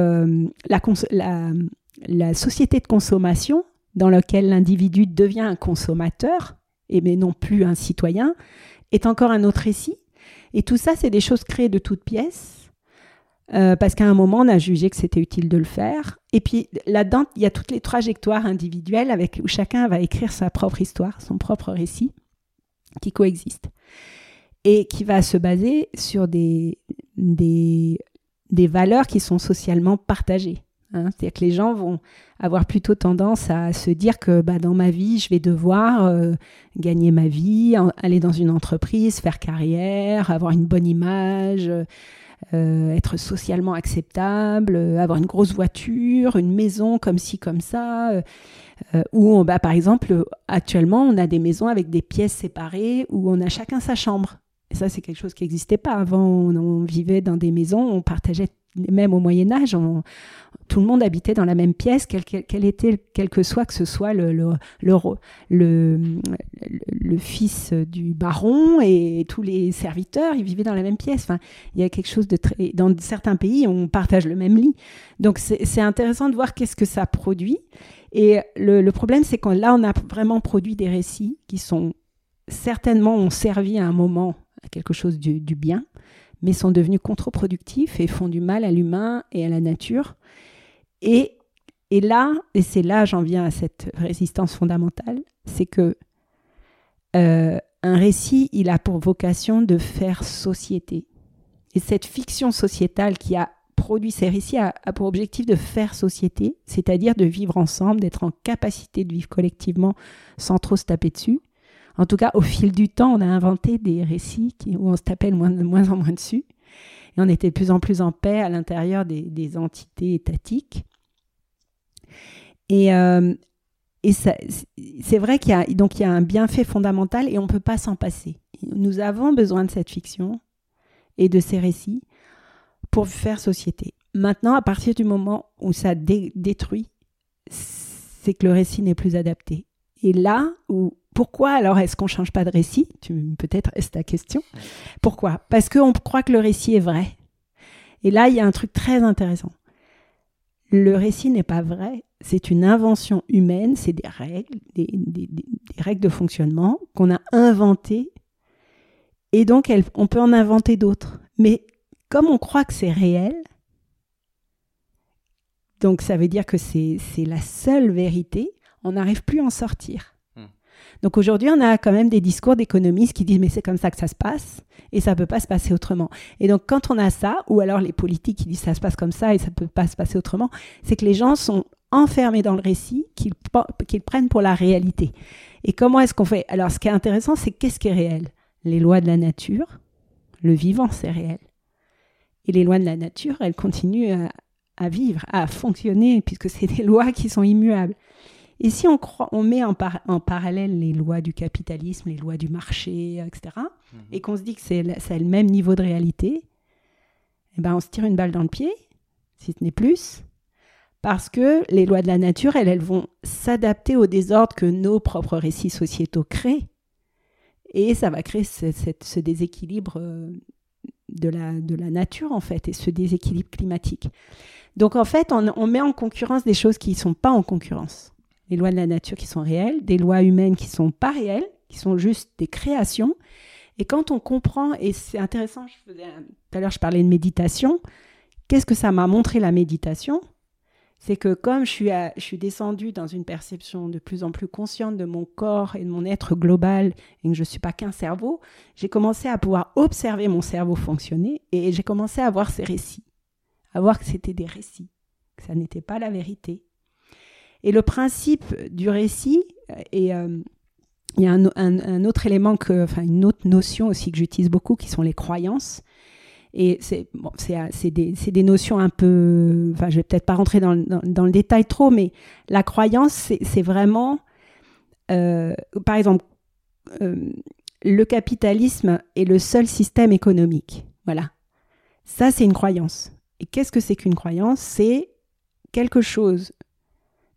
la société de consommation dans laquelle l'individu devient un consommateur, et mais non plus un citoyen, est encore un autre récit. Et tout ça, c'est des choses créées de toutes pièces, euh, parce qu'à un moment, on a jugé que c'était utile de le faire. Et puis là-dedans, il y a toutes les trajectoires individuelles avec, où chacun va écrire sa propre histoire, son propre récit, qui coexiste. Et qui va se baser sur des, des, des valeurs qui sont socialement partagées. Hein. C'est-à-dire que les gens vont avoir plutôt tendance à se dire que bah, dans ma vie, je vais devoir euh, gagner ma vie, aller dans une entreprise, faire carrière, avoir une bonne image, euh, être socialement acceptable, avoir une grosse voiture, une maison comme ci, comme ça. Euh, ou bah, par exemple, actuellement, on a des maisons avec des pièces séparées où on a chacun sa chambre. Et ça, c'est quelque chose qui n'existait pas. Avant, on, vivait dans des maisons, on partageait, même au Moyen Âge, tout le monde habitait dans la même pièce, quel, était, quel que soit que ce soit le, le, le, le, fils du baron et tous les serviteurs, ils vivaient dans la même pièce. Enfin, il y a quelque chose de très... Dans certains pays, on partage le même lit. Donc, c'est intéressant de voir qu'est-ce que ça produit. Et le, problème, c'est que là, on a vraiment produit des récits qui sont certainement ont servi à un moment quelque chose du, du bien, mais sont devenus contre-productifs et font du mal à l'humain et à la nature. Et, et là, et c'est là j'en viens à cette résistance fondamentale, c'est que euh, un récit, il a pour vocation de faire société. Et cette fiction sociétale qui a produit ces récits a, a pour objectif de faire société, c'est-à-dire de vivre ensemble, d'être en capacité de vivre collectivement sans trop se taper dessus. En tout cas, au fil du temps, on a inventé des récits où on se tapait de moins, en moins dessus. Et on était de plus en plus en paix à l'intérieur des, entités étatiques. Et, euh, c'est vrai qu'il y, a, donc il y a un bienfait fondamental et on ne peut pas s'en passer. Nous avons besoin de cette fiction et de ces récits pour faire société. Maintenant, à partir du moment où ça détruit, c'est que le récit n'est plus adapté. Et là où pourquoi alors est-ce qu'on change pas de récit? Peut-être est ta question? Pourquoi? Parce qu'on croit que le récit est vrai. Et là, il y a un truc très intéressant. Le récit n'est pas vrai, c'est une invention humaine, c'est des règles, des, règles de fonctionnement qu'on a inventées. Et donc, on peut en inventer d'autres. Mais comme on croit que c'est réel, donc ça veut dire que c'est la seule vérité, on n'arrive plus à en sortir. Hmm. Donc aujourd'hui, on a quand même des discours d'économistes qui disent mais c'est comme ça que ça se passe et ça ne peut pas se passer autrement. Et donc quand on a ça, ou alors les politiques qui disent ça se passe comme ça et ça ne peut pas se passer autrement, c'est que les gens sont enfermés dans le récit qu'ils prennent pour la réalité. Et comment est-ce qu'on fait? Alors, ce qui est intéressant, c'est qu'est-ce qui est réel? Les lois de la nature, le vivant, c'est réel. Et les lois de la nature, elles continuent à, vivre, à fonctionner, puisque c'est des lois qui sont immuables. Et si on, croit, on met en, en, parallèle les lois du capitalisme, les lois du marché, etc., mhm. et qu'on se dit que c'est le même niveau de réalité, eh ben on se tire une balle dans le pied, si ce n'est plus, parce que les lois de la nature, elles, elles vont s'adapter au désordre que nos propres récits sociétaux créent. Et ça va créer ce, déséquilibre euh, de la, de la nature, en fait, et ce déséquilibre climatique. Donc, en fait, on, on met en concurrence des choses qui ne sont pas en concurrence. Les lois de la nature qui sont réelles, des lois humaines qui sont pas réelles, qui sont juste des créations. Et quand on comprend, et c'est intéressant, je tout à l'heure je parlais de méditation, qu'est-ce que ça m'a montré la méditation? C'est que comme je suis, je suis descendue dans une perception de plus en plus consciente de mon corps et de mon être global, et que je ne suis pas qu'un cerveau, j'ai commencé à pouvoir observer mon cerveau fonctionner et j'ai commencé à voir ces récits, à voir que c'était des récits, que ça n'était pas la vérité. Et le principe du récit, et euh, il y a un, autre élément, que, enfin une autre notion aussi que j'utilise beaucoup, qui sont les croyances. Et c'est bon, des, des, notions un peu. Enfin, je vais peut-être pas rentrer dans, dans, le détail trop, mais la croyance, c'est vraiment. Euh, par exemple, euh, le capitalisme est le seul système économique. Voilà. Ça, c'est une croyance. Et qu'est-ce que c'est qu'une croyance? C'est quelque chose,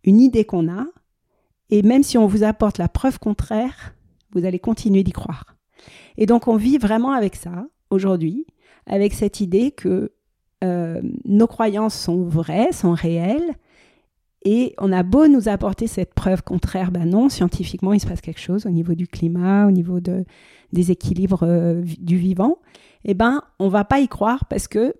une idée qu'on a, et même si on vous apporte la preuve contraire, vous allez continuer d'y croire. Et donc, on vit vraiment avec ça aujourd'hui avec cette idée que euh, nos croyances sont vraies, sont réelles, et on a beau nous apporter cette preuve contraire, ben non, scientifiquement, il se passe quelque chose au niveau du climat, au niveau de, des équilibres euh, du vivant, eh ben, on va pas y croire parce que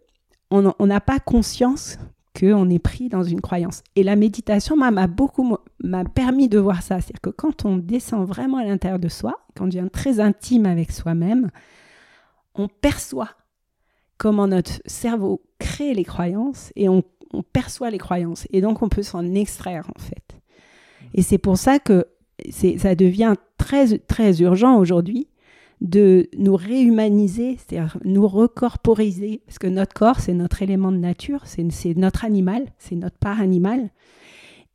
on n'a pas conscience qu'on est pris dans une croyance. Et la méditation m'a beaucoup m'a permis de voir ça. C'est-à-dire que quand on descend vraiment à l'intérieur de soi, quand on devient très intime avec soi-même, on perçoit comment notre cerveau crée les croyances et on, perçoit les croyances. Et donc, on peut s'en extraire, en fait. Et c'est pour ça que ça devient très, très urgent aujourd'hui de nous réhumaniser, c'est-à-dire nous recorporiser, parce que notre corps, c'est notre élément de nature, c'est notre animal, c'est notre part animale.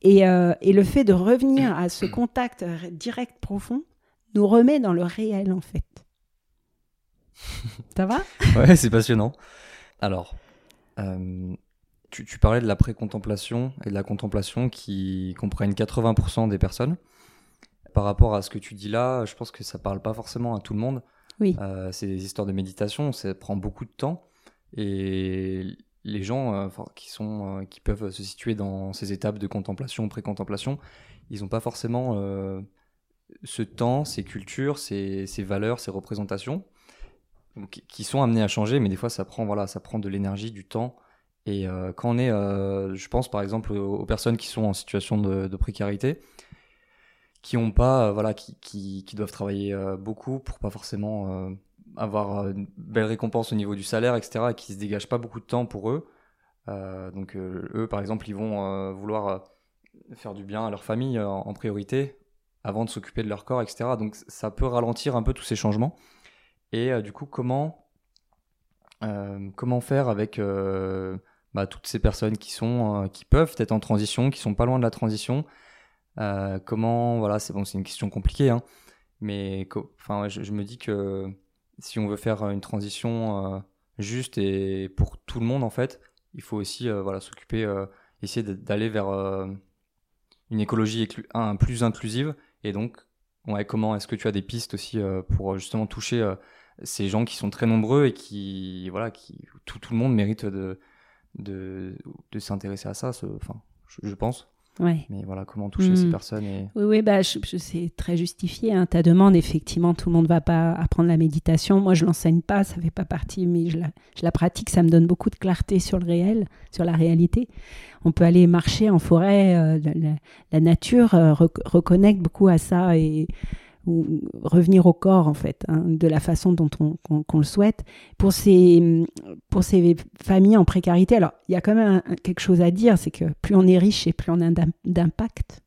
Et, euh, et, le fait de revenir à ce contact direct profond nous remet dans le réel, en fait. Ça va? Ouais, c'est passionnant. Alors, euh, tu, parlais de la pré-contemplation et de la contemplation qui comprennent 80% des personnes. Par rapport à ce que tu dis là, je pense que ça parle pas forcément à tout le monde. Oui. Euh, c'est des histoires de méditation, ça prend beaucoup de temps. Et les gens euh, qui, sont, qui peuvent se situer dans ces étapes de contemplation, pré-contemplation, ils n'ont pas forcément ce temps, ces cultures, ces, ces valeurs, ces représentations qui sont amenés à changer, mais des fois ça prend, voilà, ça prend de l'énergie, du temps. Et euh, quand on est, euh, je pense par exemple aux, personnes qui sont en situation de, précarité, qui ont pas, euh, voilà, qui, qui, doivent travailler beaucoup pour pas forcément avoir une belle récompense au niveau du salaire, etc., et qui se dégagent pas beaucoup de temps pour eux. donc eux, par exemple, ils vont vouloir faire du bien à leur famille en priorité avant de s'occuper de leur corps, etc. Donc ça peut ralentir un peu tous ces changements. Et euh, du coup, comment, euh, comment faire avec euh, bah, toutes ces personnes qui, sont, qui peuvent être en transition, qui sont pas loin de la transition Comment, voilà, c'est bon, c'est une question compliquée, hein, mais enfin, je, me dis que si on veut faire une transition juste et pour tout le monde, en fait, il faut aussi voilà, s'occuper, essayer d'aller vers une écologie plus inclusive. Et donc, ouais, comment est-ce que tu as des pistes aussi pour justement toucher ces gens qui sont très nombreux et qui, voilà, qui, tout, tout le monde mérite de, de, de s'intéresser à ça, je, pense. Ouais. Mais voilà, comment toucher ces hmm. personnes et... Oui, oui bah, je, c'est très justifié. Hein. Ta demande, effectivement, tout le monde ne va pas apprendre la méditation. Moi, je l'enseigne pas, ça fait pas partie, mais je la, je la, pratique. Ça me donne beaucoup de clarté sur le réel, sur la réalité. On peut aller marcher en forêt, euh, la, nature euh, reconnecte beaucoup à ça et ou revenir au corps en fait, hein, de la façon dont on, le souhaite. Pour ces, pour ces familles en précarité, alors il y a quand même quelque chose à dire, c'est que plus on est riche et plus on a d'impact.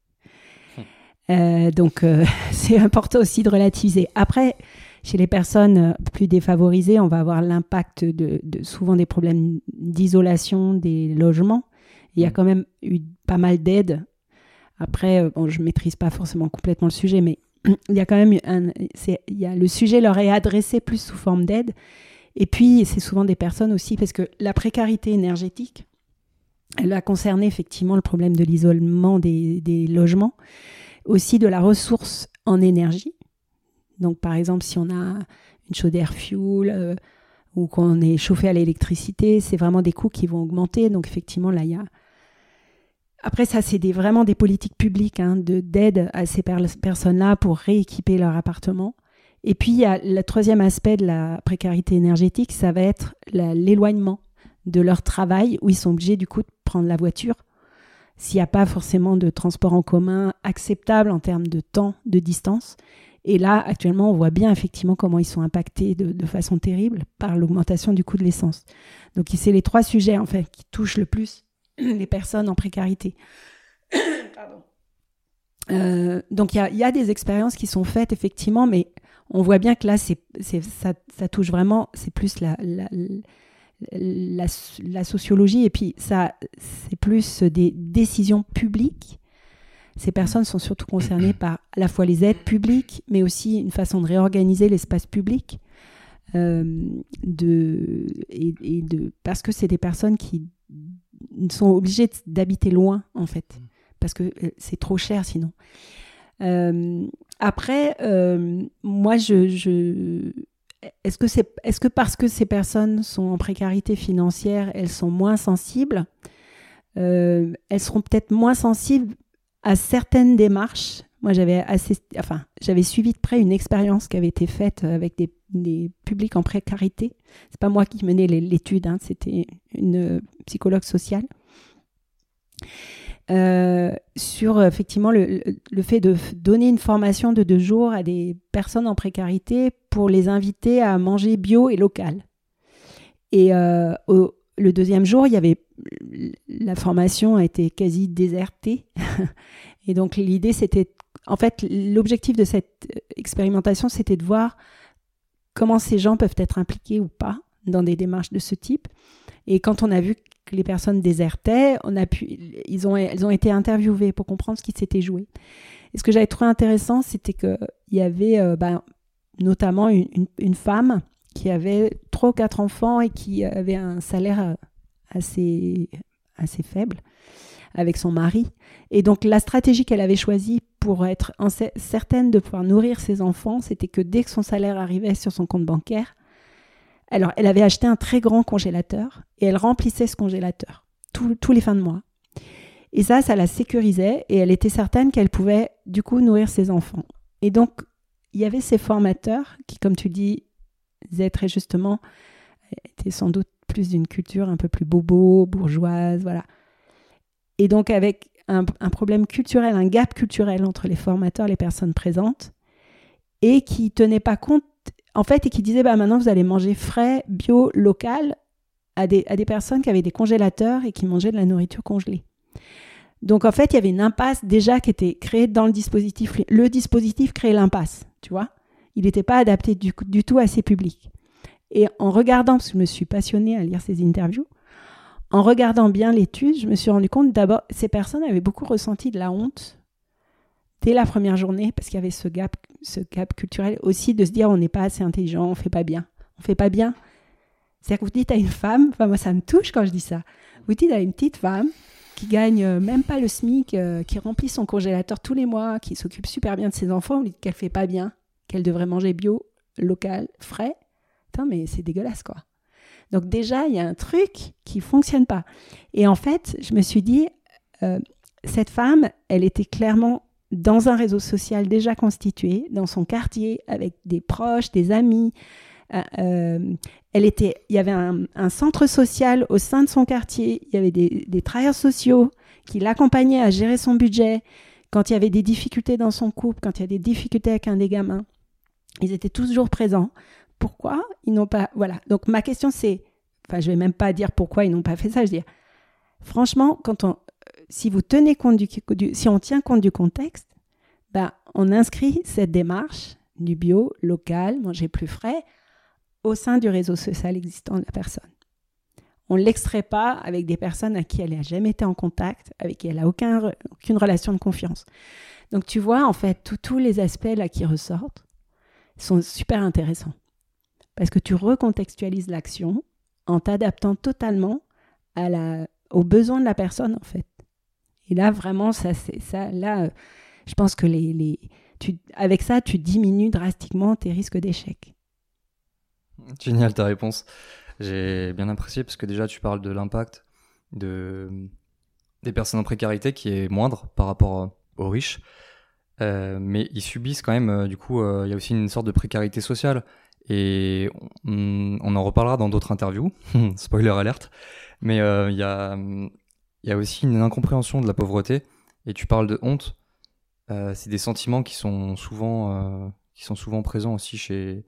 Hum. Euh, donc euh, c'est important aussi de relativiser. Après, chez les personnes plus défavorisées, on va avoir l'impact de, souvent des problèmes d'isolation des logements. Il y a hum. quand même eu pas mal d'aides Après, bon, je maîtrise pas forcément complètement le sujet, mais il y a quand même il y a, le sujet leur est adressé plus sous forme d'aide. Et puis, c'est souvent des personnes aussi, parce que la précarité énergétique, elle va concerner effectivement le problème de l'isolement des, des, logements, aussi de la ressource en énergie. Donc, par exemple, si on a une chaudière fuel euh, ou qu'on est chauffé à l'électricité, c'est vraiment des coûts qui vont augmenter. Donc, effectivement, là, il y a, après, ça, c'est vraiment des politiques publiques hein, d'aide à ces personnes-là pour rééquiper leur appartement. Et puis, il y a le troisième aspect de la précarité énergétique, ça va être l'éloignement de leur travail, où ils sont obligés du coup de prendre la voiture. S'il n'y a pas forcément de transport en commun acceptable en termes de temps, de distance. Et là, actuellement, on voit bien effectivement comment ils sont impactés de, de façon terrible par l'augmentation du coût de l'essence. Donc, c'est les trois sujets en fait qui touchent le plus les personnes en précarité. Euh, donc il y, a, des expériences qui sont faites effectivement, mais on voit bien que là, c'est, ça, ça, touche vraiment, c'est plus la, la, la, sociologie et puis ça, c'est plus des décisions publiques. Ces personnes sont surtout concernées par à la fois les aides publiques, mais aussi une façon de réorganiser l'espace public. Euh, de, et, de, parce que c'est des personnes qui sont obligés d'habiter loin, en fait, mm. parce que euh, c'est trop cher sinon. Euh, après, euh, moi, je, je... est-ce que c'est, est-ce que parce que ces personnes sont en précarité financière, elles sont moins sensibles Elles seront peut-être moins sensibles à certaines démarches? Moi, j'avais assez, enfin, j'avais suivi de près une expérience qui avait été faite avec des, des publics en précarité. C'est pas moi qui menais l'étude, hein, c'était une psychologue sociale. Euh, sur effectivement le, fait de donner une formation de deux jours à des personnes en précarité pour les inviter à manger bio et local. Et euh, le deuxième jour, il y avait la formation a été quasi désertée. et donc l'idée, c'était, en fait, l'objectif de cette expérimentation, c'était de voir comment ces gens peuvent être impliqués ou pas dans des démarches de ce type. Et quand on a vu que les personnes désertaient, on a pu, ils ont, elles ont été interviewées pour comprendre ce qui s'était joué. Et ce que j'avais trouvé intéressant, c'était qu'il y avait euh, ben, notamment une, femme qui avait trois ou quatre enfants et qui avait un salaire euh, assez, assez faible avec son mari. Et donc la stratégie qu'elle avait choisie pour être certaine de pouvoir nourrir ses enfants, c'était que dès que son salaire arrivait sur son compte bancaire, alors, elle avait acheté un très grand congélateur et elle remplissait ce congélateur tous les fins de mois. Et ça, ça la sécurisait et elle était certaine qu'elle pouvait du coup nourrir ses enfants. Et donc, il y avait ces formateurs qui, comme tu dis, très justement, étaient sans doute plus d'une culture un peu plus bobo, bourgeoise, voilà. Et donc, avec un, problème culturel, un gap culturel entre les formateurs les personnes présentes, et qui tenaient pas compte en fait, et qui disait bah, maintenant vous allez manger frais, bio, local, à des, à des personnes qui avaient des congélateurs et qui mangeaient de la nourriture congelée. Donc en fait, il y avait une impasse déjà qui était créée dans le dispositif. Le dispositif créait l'impasse, tu vois. Il n'était pas adapté du, du, tout à ces publics. Et en regardant, parce que je me suis passionnée à lire ces interviews, en regardant bien l'étude, je me suis rendu compte d'abord, ces personnes avaient beaucoup ressenti de la honte dès la première journée, parce qu'il y avait ce gap, culturel aussi de se dire on n'est pas assez intelligent, on fait pas bien. On fait pas bien. C'est-à-dire que vous dites à une femme, enfin moi ça me touche quand je dis ça, vous dites à une petite femme qui gagne euh, même pas le SMIC, euh, qui remplit son congélateur tous les mois, qui s'occupe super bien de ses enfants, vous dites qu'elle fait pas bien, qu'elle devrait manger bio, local, frais. Putain, mais c'est dégueulasse quoi. Donc déjà, il y a un truc qui fonctionne pas. Et en fait, je me suis dit, euh, cette femme, elle était clairement dans un réseau social déjà constitué, dans son quartier, avec des proches, des amis. Euh, euh, elle était, il y avait un, centre social au sein de son quartier, il y avait des, des travailleurs sociaux qui l'accompagnaient à gérer son budget quand il y avait des difficultés dans son couple, quand il y a des difficultés avec un des gamins. Ils étaient toujours présents. Pourquoi ils n'ont pas... Voilà. Donc ma question c'est, enfin je vais même pas dire pourquoi ils n'ont pas fait ça, je veux dire, franchement, quand on, si vous tenez compte du, si on tient compte du contexte, ben, on inscrit cette démarche du bio, local, manger plus frais, au sein du réseau social existant de la personne. on ne l'extrait pas avec des personnes à qui elle n'a jamais été en contact, avec qui elle n'a aucun, aucune relation de confiance. Donc tu vois, en fait, tous les aspects là qui ressortent sont super intéressants. Parce que tu recontextualises l'action en t'adaptant totalement aux besoins de la personne, en fait. Et là, vraiment, ça, c'est ça. Là, je pense que les, les tu, avec ça, tu diminues drastiquement tes risques d'échec. Génial ta réponse. J'ai bien apprécié parce que déjà, tu parles de l'impact de, des personnes en précarité qui est moindre par rapport aux riches. Euh, mais ils subissent quand même, euh, du coup, euh, il y a aussi une sorte de précarité sociale. Et on, en reparlera dans d'autres interviews, spoiler alerte. Mais il y, a, aussi une incompréhension de la pauvreté. Et tu parles de honte. c'est des sentiments qui sont souvent, qui sont souvent présents aussi chez,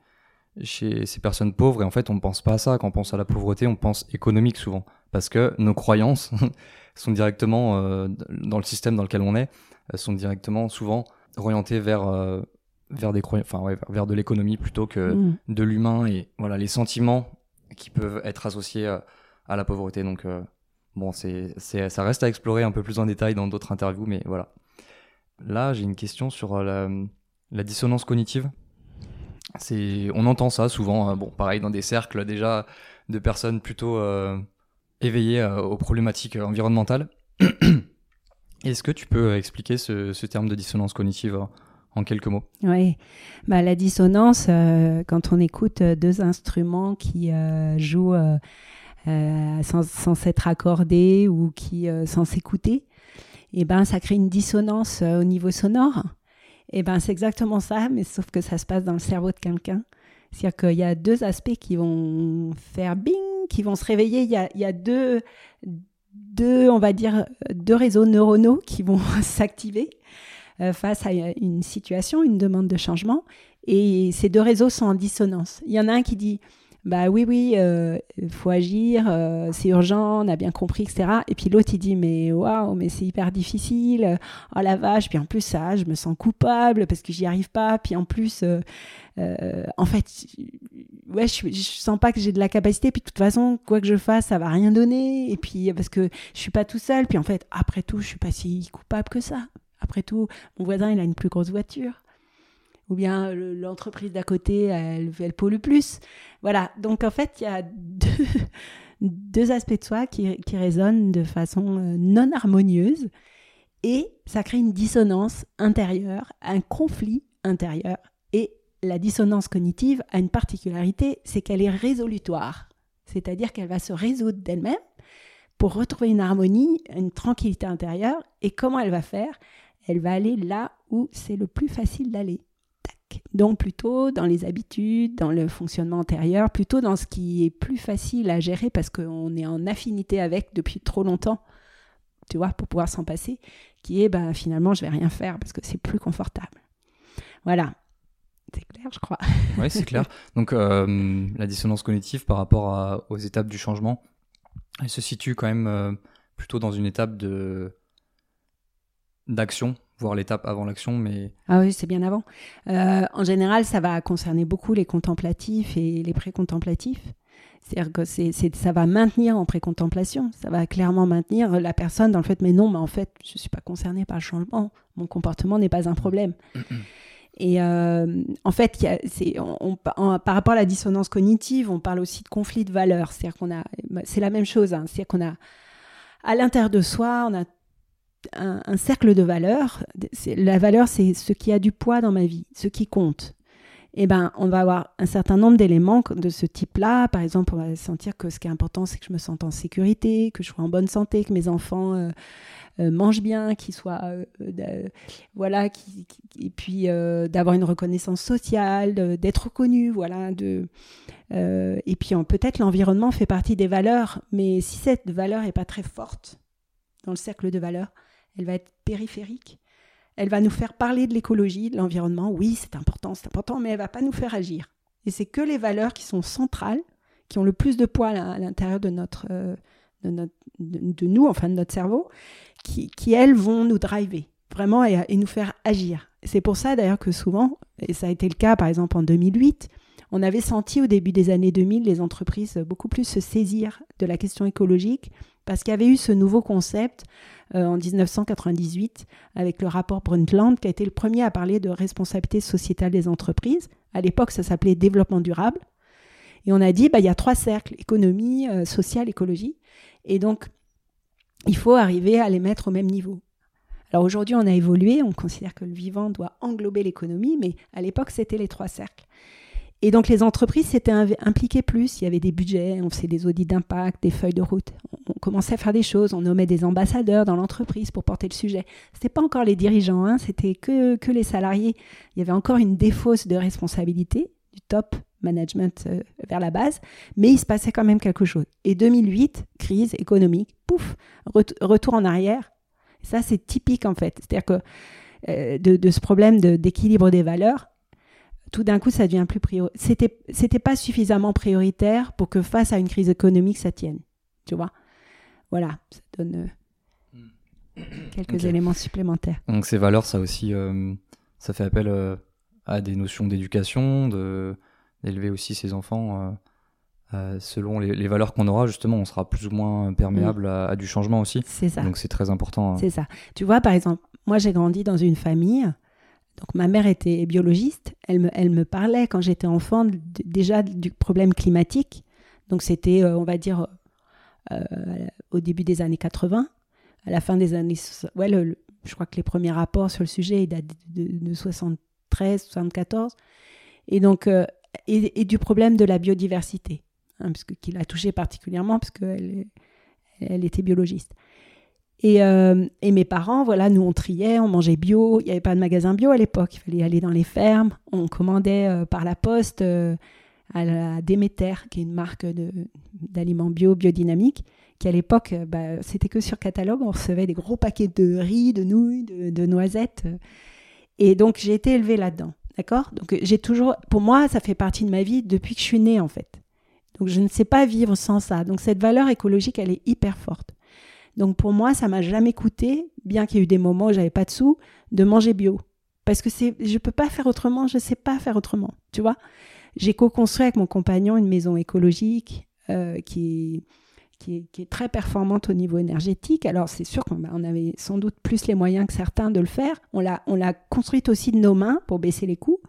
chez ces personnes pauvres. Et en fait, on ne pense pas à ça. Quand on pense à la pauvreté, on pense économique souvent. Parce que nos croyances sont directement, dans le système dans lequel on est, sont directement souvent orienté vers euh, vers des enfin vers de l'économie plutôt que mm. de l'humain et voilà les sentiments qui peuvent être associés euh, à la pauvreté. Donc euh, bon, c'est ça reste à explorer un peu plus en détail dans d'autres interviews, mais voilà. Là, j'ai une question sur la, la dissonance cognitive. C'est on entend ça souvent, bon pareil dans des cercles déjà de personnes plutôt éveillées aux problématiques environnementales. Est-ce que tu peux expliquer ce, terme de dissonance cognitive en quelques mots Oui, bah, la dissonance, euh, quand on écoute euh, deux instruments qui euh, jouent sans, s'être accordés ou qui sans s'écouter, eh ben, ça crée une dissonance au niveau sonore. Eh ben, c'est exactement ça, mais sauf que ça se passe dans le cerveau de quelqu'un. C'est-à-dire qu'il y a deux aspects qui vont faire bing, qui vont se réveiller. Il y a, il y a deux, deux, on va dire, deux réseaux neuronaux qui vont s'activer face à une situation, une demande de changement. Et ces deux réseaux sont en dissonance. Il y en a un qui dit bah oui, oui, il euh, faut agir, euh, c'est urgent, on a bien compris, etc. Et puis l'autre, il dit, mais waouh, mais c'est hyper difficile, oh la vache, puis en plus, ça, je me sens coupable parce que j'y arrive pas, puis en plus, euh, en fait, ouais, je, je sens pas que j'ai de la capacité, puis de toute façon, quoi que je fasse, ça va rien donner, et puis parce que je suis pas tout seul, puis en fait, après tout, je suis pas si coupable que ça. Après tout, mon voisin, il a une plus grosse voiture ou bien l'entreprise d'à côté, elle, pollue plus. Voilà, donc en fait, il y a deux, aspects de soi qui, qui, résonnent de façon euh, non harmonieuse et ça crée une dissonance intérieure, un conflit intérieur. Et la dissonance cognitive a une particularité, c'est qu'elle est résolutoire, c'est-à-dire qu'elle va se résoudre d'elle-même pour retrouver une harmonie, une tranquillité intérieure. Et comment elle va faire? Elle va aller là où c'est le plus facile d'aller. Donc plutôt dans les habitudes, dans le fonctionnement antérieur, plutôt dans ce qui est plus facile à gérer parce qu'on est en affinité avec depuis trop longtemps, tu vois, pour pouvoir s'en passer, qui est bah, finalement je vais rien faire parce que c'est plus confortable. Voilà. C'est clair, je crois. Oui, c'est clair. Donc euh, la dissonance cognitive par rapport aux étapes du changement, elle se situe quand même euh, plutôt dans une étape de d'action voir l'étape avant l'action, mais... Ah oui, c'est bien avant. Euh, en général, ça va concerner beaucoup les contemplatifs et les précontemplatifs. C'est-à-dire que c'est, ça va maintenir en précontemplation, ça va clairement maintenir la personne dans le fait, mais non, mais en fait, je ne suis pas concernée par le changement, mon comportement n'est pas un problème. Et euh, en fait, y a, c'est, on, par rapport à la dissonance cognitive, on parle aussi de conflit de valeurs. C'est-à-dire qu'on a, c'est la même chose. Hein. c'est-à-dire qu'on a, à l'intérieur de soi, on a un, cercle de valeurs. La valeur, c'est ce qui a du poids dans ma vie, ce qui compte. Eh ben, on va avoir un certain nombre d'éléments de ce type-là. Par exemple, on va sentir que ce qui est important, c'est que je me sente en sécurité, que je sois en bonne santé, que mes enfants euh, euh, mangent bien, qu'ils soient, euh, voilà, et puis d'avoir une reconnaissance sociale, d'être reconnu, voilà, de, et puis peut-être l'environnement fait partie des valeurs, mais si cette valeur n'est pas très forte dans le cercle de valeurs, elle va être périphérique. Elle va nous faire parler de l'écologie, de l'environnement. Oui, c'est important, c'est important, mais elle va pas nous faire agir. Et c'est que les valeurs qui sont centrales, qui ont le plus de poids à l'intérieur de notre, euh, de, notre de, nous, enfin de notre cerveau, qui, qui elles vont nous driver vraiment et, nous faire agir. C'est pour ça d'ailleurs que souvent, et ça a été le cas par exemple en 2008, on avait senti au début des années 2000 les entreprises beaucoup plus se saisir de la question écologique parce qu'il y avait eu ce nouveau concept euh, en 1998 avec le rapport Brundtland qui a été le premier à parler de responsabilité sociétale des entreprises. À l'époque, ça s'appelait développement durable. Et on a dit, bah, il y a trois cercles, économie, euh, sociale, écologie. Et donc, il faut arriver à les mettre au même niveau. Alors aujourd'hui, on a évolué, on considère que le vivant doit englober l'économie, mais à l'époque, c'était les trois cercles. Et donc les entreprises s'étaient impliquées plus, il y avait des budgets, on faisait des audits d'impact, des feuilles de route, on commençait à faire des choses, on nommait des ambassadeurs dans l'entreprise pour porter le sujet. Ce n'était pas encore les dirigeants, hein, c'était que, que les salariés. Il y avait encore une défausse de responsabilité du top management euh, vers la base, mais il se passait quand même quelque chose. Et 2008, crise économique, pouf, retour en arrière. ça, c'est typique en fait. C'est-à-dire que euh, de, ce problème d'équilibre des valeurs, tout d'un coup, ça devient plus prioritaire. C'était, c'était pas suffisamment prioritaire pour que face à une crise économique, ça tienne. Tu vois? Voilà, ça donne euh, hmm. quelques éléments supplémentaires. Donc ces valeurs, ça aussi, ça fait appel à des notions d'éducation, de d'élever aussi ses enfants euh, euh, selon les, valeurs qu'on aura, justement, on sera plus ou moins perméable à, du changement aussi. C'est ça. Donc c'est très important. Hein. C'est ça. Tu vois, par exemple, moi j'ai grandi dans une famille. Donc ma mère était biologiste. Elle me, elle me parlait quand j'étais enfant déjà du problème climatique. Donc c'était, euh, on va dire, au début des années 80, à la fin des années... Ouais, je crois que les premiers rapports sur le sujet datent de, de, 73, 74. Et donc, et, du problème de la biodiversité, hein, qui l'a touché particulièrement, parce qu'elle elle était biologiste. Et, euh, et, mes parents, voilà, nous on triait, on mangeait bio. Il n'y avait pas de magasin bio à l'époque. Il fallait aller dans les fermes. On commandait euh, par la poste euh, à la Déméter, qui est une marque d'aliments bio, biodynamiques, qui à l'époque, bah, c'était que sur catalogue. On recevait des gros paquets de riz, de nouilles, de, de noisettes. Et donc j'ai été élevée là-dedans. D'accord? Donc j'ai toujours, pour moi, ça fait partie de ma vie depuis que je suis née en fait. Donc je ne sais pas vivre sans ça. Donc cette valeur écologique, elle est hyper forte. Donc pour moi, ça m'a jamais coûté, bien qu'il y ait eu des moments où j'avais pas de sous, de manger bio. Parce que c'est, je peux pas faire autrement, je sais pas faire autrement. Tu vois J'ai co-construit avec mon compagnon une maison écologique euh, qui qui est, très performante au niveau énergétique. Alors c'est sûr qu'on bah, avait sans doute plus les moyens que certains de le faire. On l'a, on l'a construite aussi de nos mains pour baisser les coûts.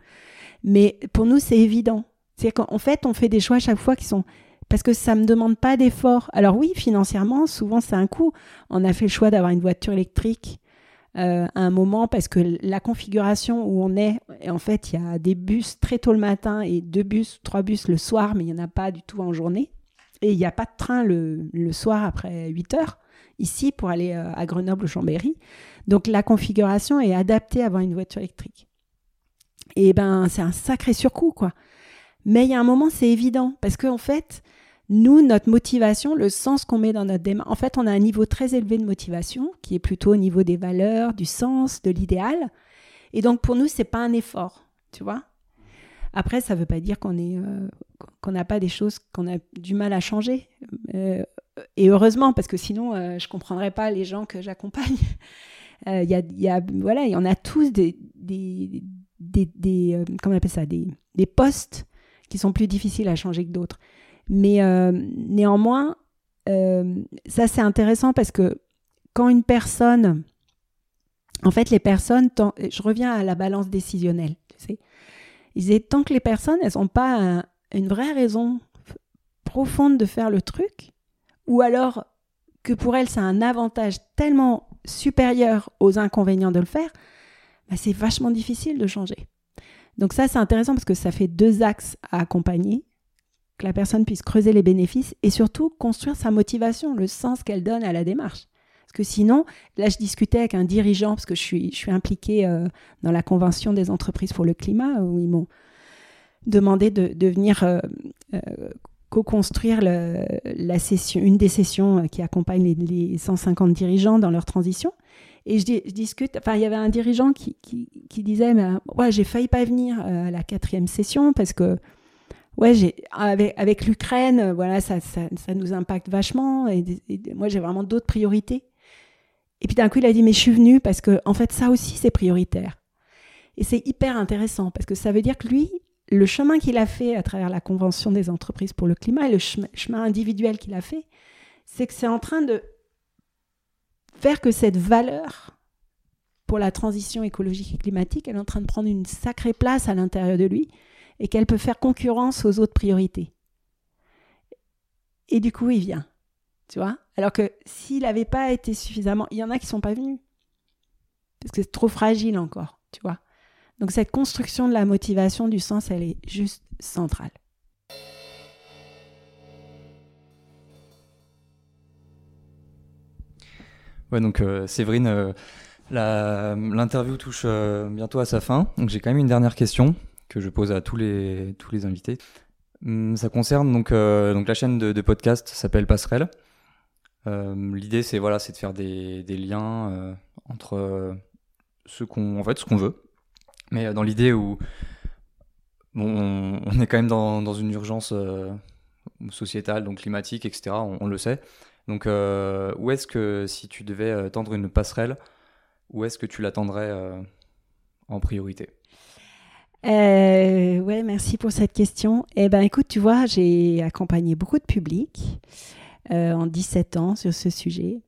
Mais pour nous, c'est évident. C'est qu'en fait, on fait des choix à chaque fois qui sont... Parce que ça ne me demande pas d'effort. Alors oui, financièrement, souvent c'est un coût. On a fait le choix d'avoir une voiture électrique euh, à un moment parce que la configuration où on est, en fait, il y a des bus très tôt le matin et deux bus, trois bus le soir, mais il n'y en a pas du tout en journée. Et il n'y a pas de train le, soir après 8 heures ici pour aller euh, à Grenoble ou Chambéry. Donc la configuration est adaptée à avoir une voiture électrique. Et ben c'est un sacré surcoût quoi. Mais il y a un moment c'est évident parce qu'en fait nous notre motivation, le sens qu'on met dans notre démarche, en fait on a un niveau très élevé de motivation qui est plutôt au niveau des valeurs, du sens, de l'idéal. Et donc pour nous c'est pas un effort, tu vois. Après, ça ne veut pas dire qu'on euh, qu'on n'a pas des choses qu'on a du mal à changer. Euh, et heureusement, parce que sinon, euh, je comprendrais pas les gens que j'accompagne. Il y, a, y a, y en a tous des, des, des, comment on appelle ça, des, des postes qui sont plus difficiles à changer que d'autres. Mais néanmoins, ça c'est intéressant parce que quand une personne, en fait, les personnes, je reviens à la balance décisionnelle, tu sais, ils tant que les personnes, elles n'ont pas une vraie raison profonde de faire le truc, ou alors que pour elles, c'est un avantage tellement supérieur aux inconvénients de le faire, bah, c'est vachement difficile de changer. Donc ça, c'est intéressant parce que ça fait deux axes à accompagner, que la personne puisse creuser les bénéfices et surtout construire sa motivation, le sens qu'elle donne à la démarche. Parce que sinon, là, je discutais avec un dirigeant, parce que je suis, je suis impliquée euh, dans la Convention des entreprises pour le climat, où ils m'ont demandé de, venir euh, euh, co-construire la session, une des sessions qui accompagne les, 150 dirigeants dans leur transition. Et je, discute, enfin, il y avait un dirigeant qui, qui, qui disait, mais, ouais, j'ai failli pas venir à la quatrième session parce que ouais, avec, l'Ukraine, voilà, ça, nous impacte vachement. moi, j'ai vraiment d'autres priorités. Et puis d'un coup, il a dit, mais je suis venu parce que, en fait, ça aussi, c'est prioritaire. Et c'est hyper intéressant parce que ça veut dire que lui, le chemin qu'il a fait à travers la Convention des entreprises pour le climat et le chemin individuel qu'il a fait, c'est que c'est en train de faire que cette valeur pour la transition écologique et climatique, elle est en train de prendre une sacrée place à l'intérieur de lui et qu'elle peut faire concurrence aux autres priorités. Et du coup, il vient. Tu vois Alors que s'il n'avait pas été suffisamment. Il y en a qui ne sont pas venus. Parce que c'est trop fragile encore. Tu vois Donc, cette construction de la motivation, du sens, elle est juste centrale. Ouais, donc euh, Séverine, euh, l'interview touche euh, bientôt à sa fin. Donc j'ai quand même une dernière question que je pose à tous les, tous les invités. Hum, ça concerne donc, donc la chaîne de, podcast s'appelle Passerelle. L'idée c'est voilà, de faire des, des liens entre ce qu'on en fait ce veut, mais dans l'idée où on, est quand même dans, dans une urgence sociétale, donc climatique, etc. on le sait. Donc, euh, où est-ce que, si tu devais euh, tendre une passerelle, où est-ce que tu l'attendrais euh, en priorité? Euh, ouais, merci pour cette question. Eh ben, écoute, tu vois, j'ai accompagné beaucoup de publics en 17 ans sur ce sujet.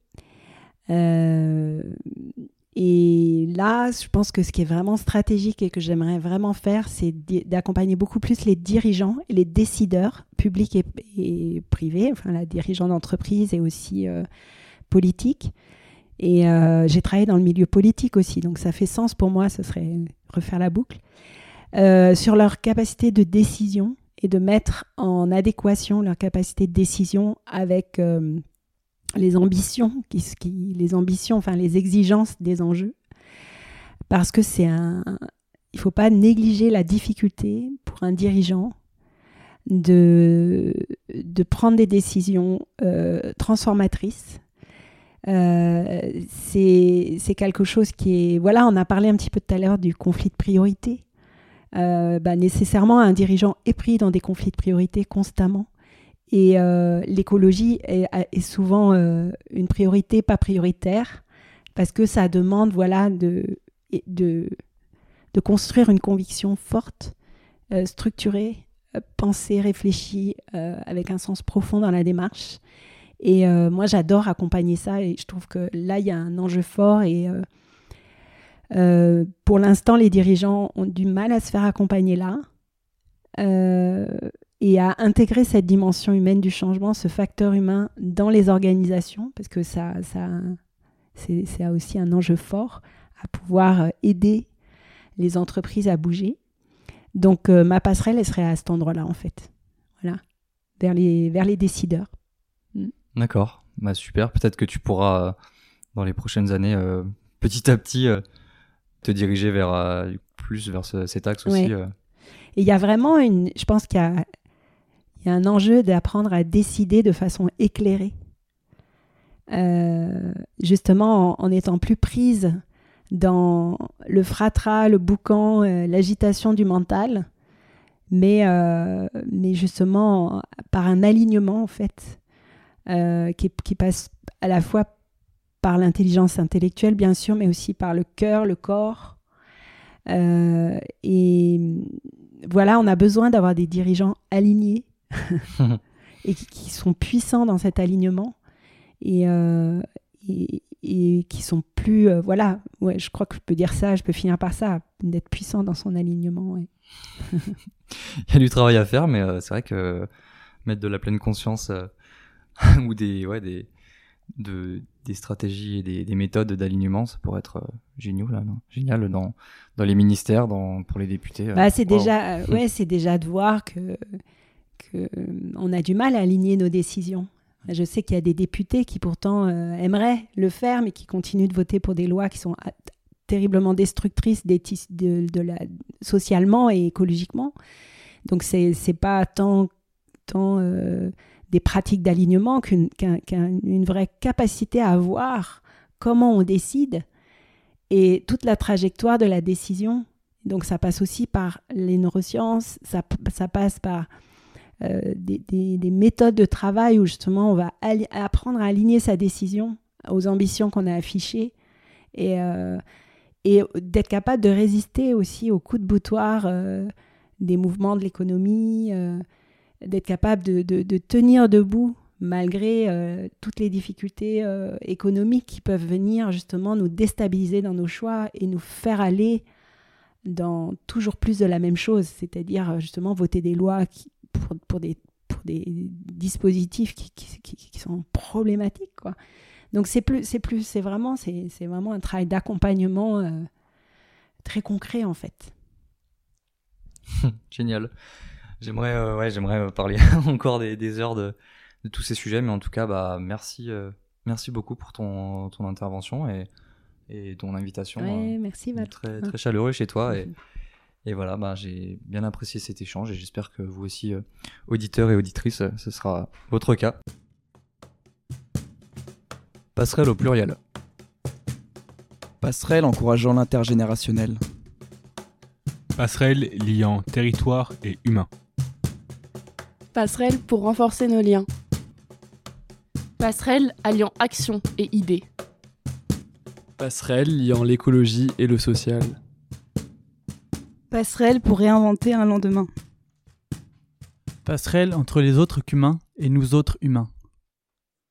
Et là, je pense que ce qui est vraiment stratégique et que j'aimerais vraiment faire, c'est d'accompagner beaucoup plus les dirigeants les décideurs, publics et, privés, enfin la dirigeants d'entreprise et aussi euh, politiques. Et euh, j'ai travaillé dans le milieu politique aussi, donc ça fait sens pour moi, ce serait refaire la boucle, euh, sur leur capacité de décision et de mettre en adéquation leur capacité de décision avec les ambitions, les ambitions, enfin les exigences des enjeux, parce que c'est un, il faut pas négliger la difficulté pour un dirigeant de, de prendre des décisions euh, transformatrices. Euh, c'est quelque chose qui est... Voilà, on a parlé un petit peu tout à l'heure du conflit de priorité. Euh, bah, nécessairement, un dirigeant est pris dans des conflits de priorité constamment. Et euh, l'écologie est, souvent euh, une priorité pas prioritaire parce que ça demande voilà, de, de, construire une conviction forte, structurée, pensée, réfléchie, avec un sens profond dans la démarche. Et moi, j'adore accompagner ça et je trouve que là, il y a un enjeu fort et pour l'instant, les dirigeants ont du mal à se faire accompagner là et à intégrer cette dimension humaine du changement, ce facteur humain dans les organisations, parce que ça, ça c'est aussi un enjeu fort à pouvoir aider les entreprises à bouger. Donc euh, ma passerelle, elle serait à cet endroit-là, en fait. Voilà, vers les, vers les décideurs. Mm. D'accord, bah, super. Peut-être que tu pourras, dans les prochaines années, euh, petit à petit, euh, te diriger vers plus vers cet axe aussi. Et il y a vraiment une. Je pense qu'il y a il y a un enjeu d'apprendre à décider de façon éclairée. Euh, justement, en, étant plus prise dans le fratras, le boucan, euh, l'agitation du mental, mais, euh, mais justement par un alignement, en fait, qui, qui, passe à la fois par l'intelligence intellectuelle, bien sûr, mais aussi par le cœur, le corps. et voilà, on a besoin d'avoir des dirigeants alignés et qui, sont puissants dans cet alignement et, euh, et, qui sont plus. Euh, voilà, ouais, je crois que je peux dire ça, je peux finir par ça, d'être puissant dans son alignement. Il y a du travail à faire, mais euh, c'est vrai que mettre de la pleine conscience ou des, ouais, des, de, des stratégies et des, des méthodes d'alignement, ça pourrait être génial, là, non? Génial dans, dans les ministères, dans, pour les députés. Bah, c'est déjà, ouais, c'est déjà de voir que euh, on a du mal à aligner nos décisions. Je sais qu'il y a des députés qui pourtant euh, aimeraient le faire, mais qui continuent de voter pour des lois qui sont terriblement destructrices de, la, socialement et écologiquement. Donc c'est n'est pas tant, tant euh, des pratiques d'alignement qu'une vraie capacité à voir comment on décide et toute la trajectoire de la décision. Donc ça passe aussi par les neurosciences, ça, ça passe par euh, des, méthodes de travail où justement on va apprendre à aligner sa décision aux ambitions qu'on a affichées et, euh, et d'être capable de résister aussi aux coups de boutoir euh, des mouvements de l'économie, d'être capable de, de, tenir debout malgré euh, toutes les difficultés euh, économiques qui peuvent venir justement nous déstabiliser dans nos choix et nous faire aller dans toujours plus de la même chose, c'est-à-dire justement voter des lois pour, pour, des, pour des dispositifs qui, qui, sont problématiques. Quoi. Donc c'est plus, c'est plus, c'est vraiment, c'est vraiment un travail d'accompagnement très concret en fait. Génial. J'aimerais euh, ouais, j'aimerais euh, parler encore des, des heures de, de, tous ces sujets, mais en tout cas, bah, merci, euh, merci beaucoup pour ton, ton intervention et, et ton invitation. Ouais, merci, Très, très chaleureux chez toi. Et, et voilà, bah, j'ai bien apprécié cet échange et j'espère que vous aussi, auditeurs et auditrices, ce sera votre cas. Passerelle au pluriel. Passerelle encourageant l'intergénérationnel. Passerelle liant territoire et humain. Passerelle pour renforcer nos liens. Passerelle alliant action et idées. Passerelle liant l'écologie et le social. Passerelle pour réinventer un lendemain. Passerelle entre les autres qu'humains et nous autres humains.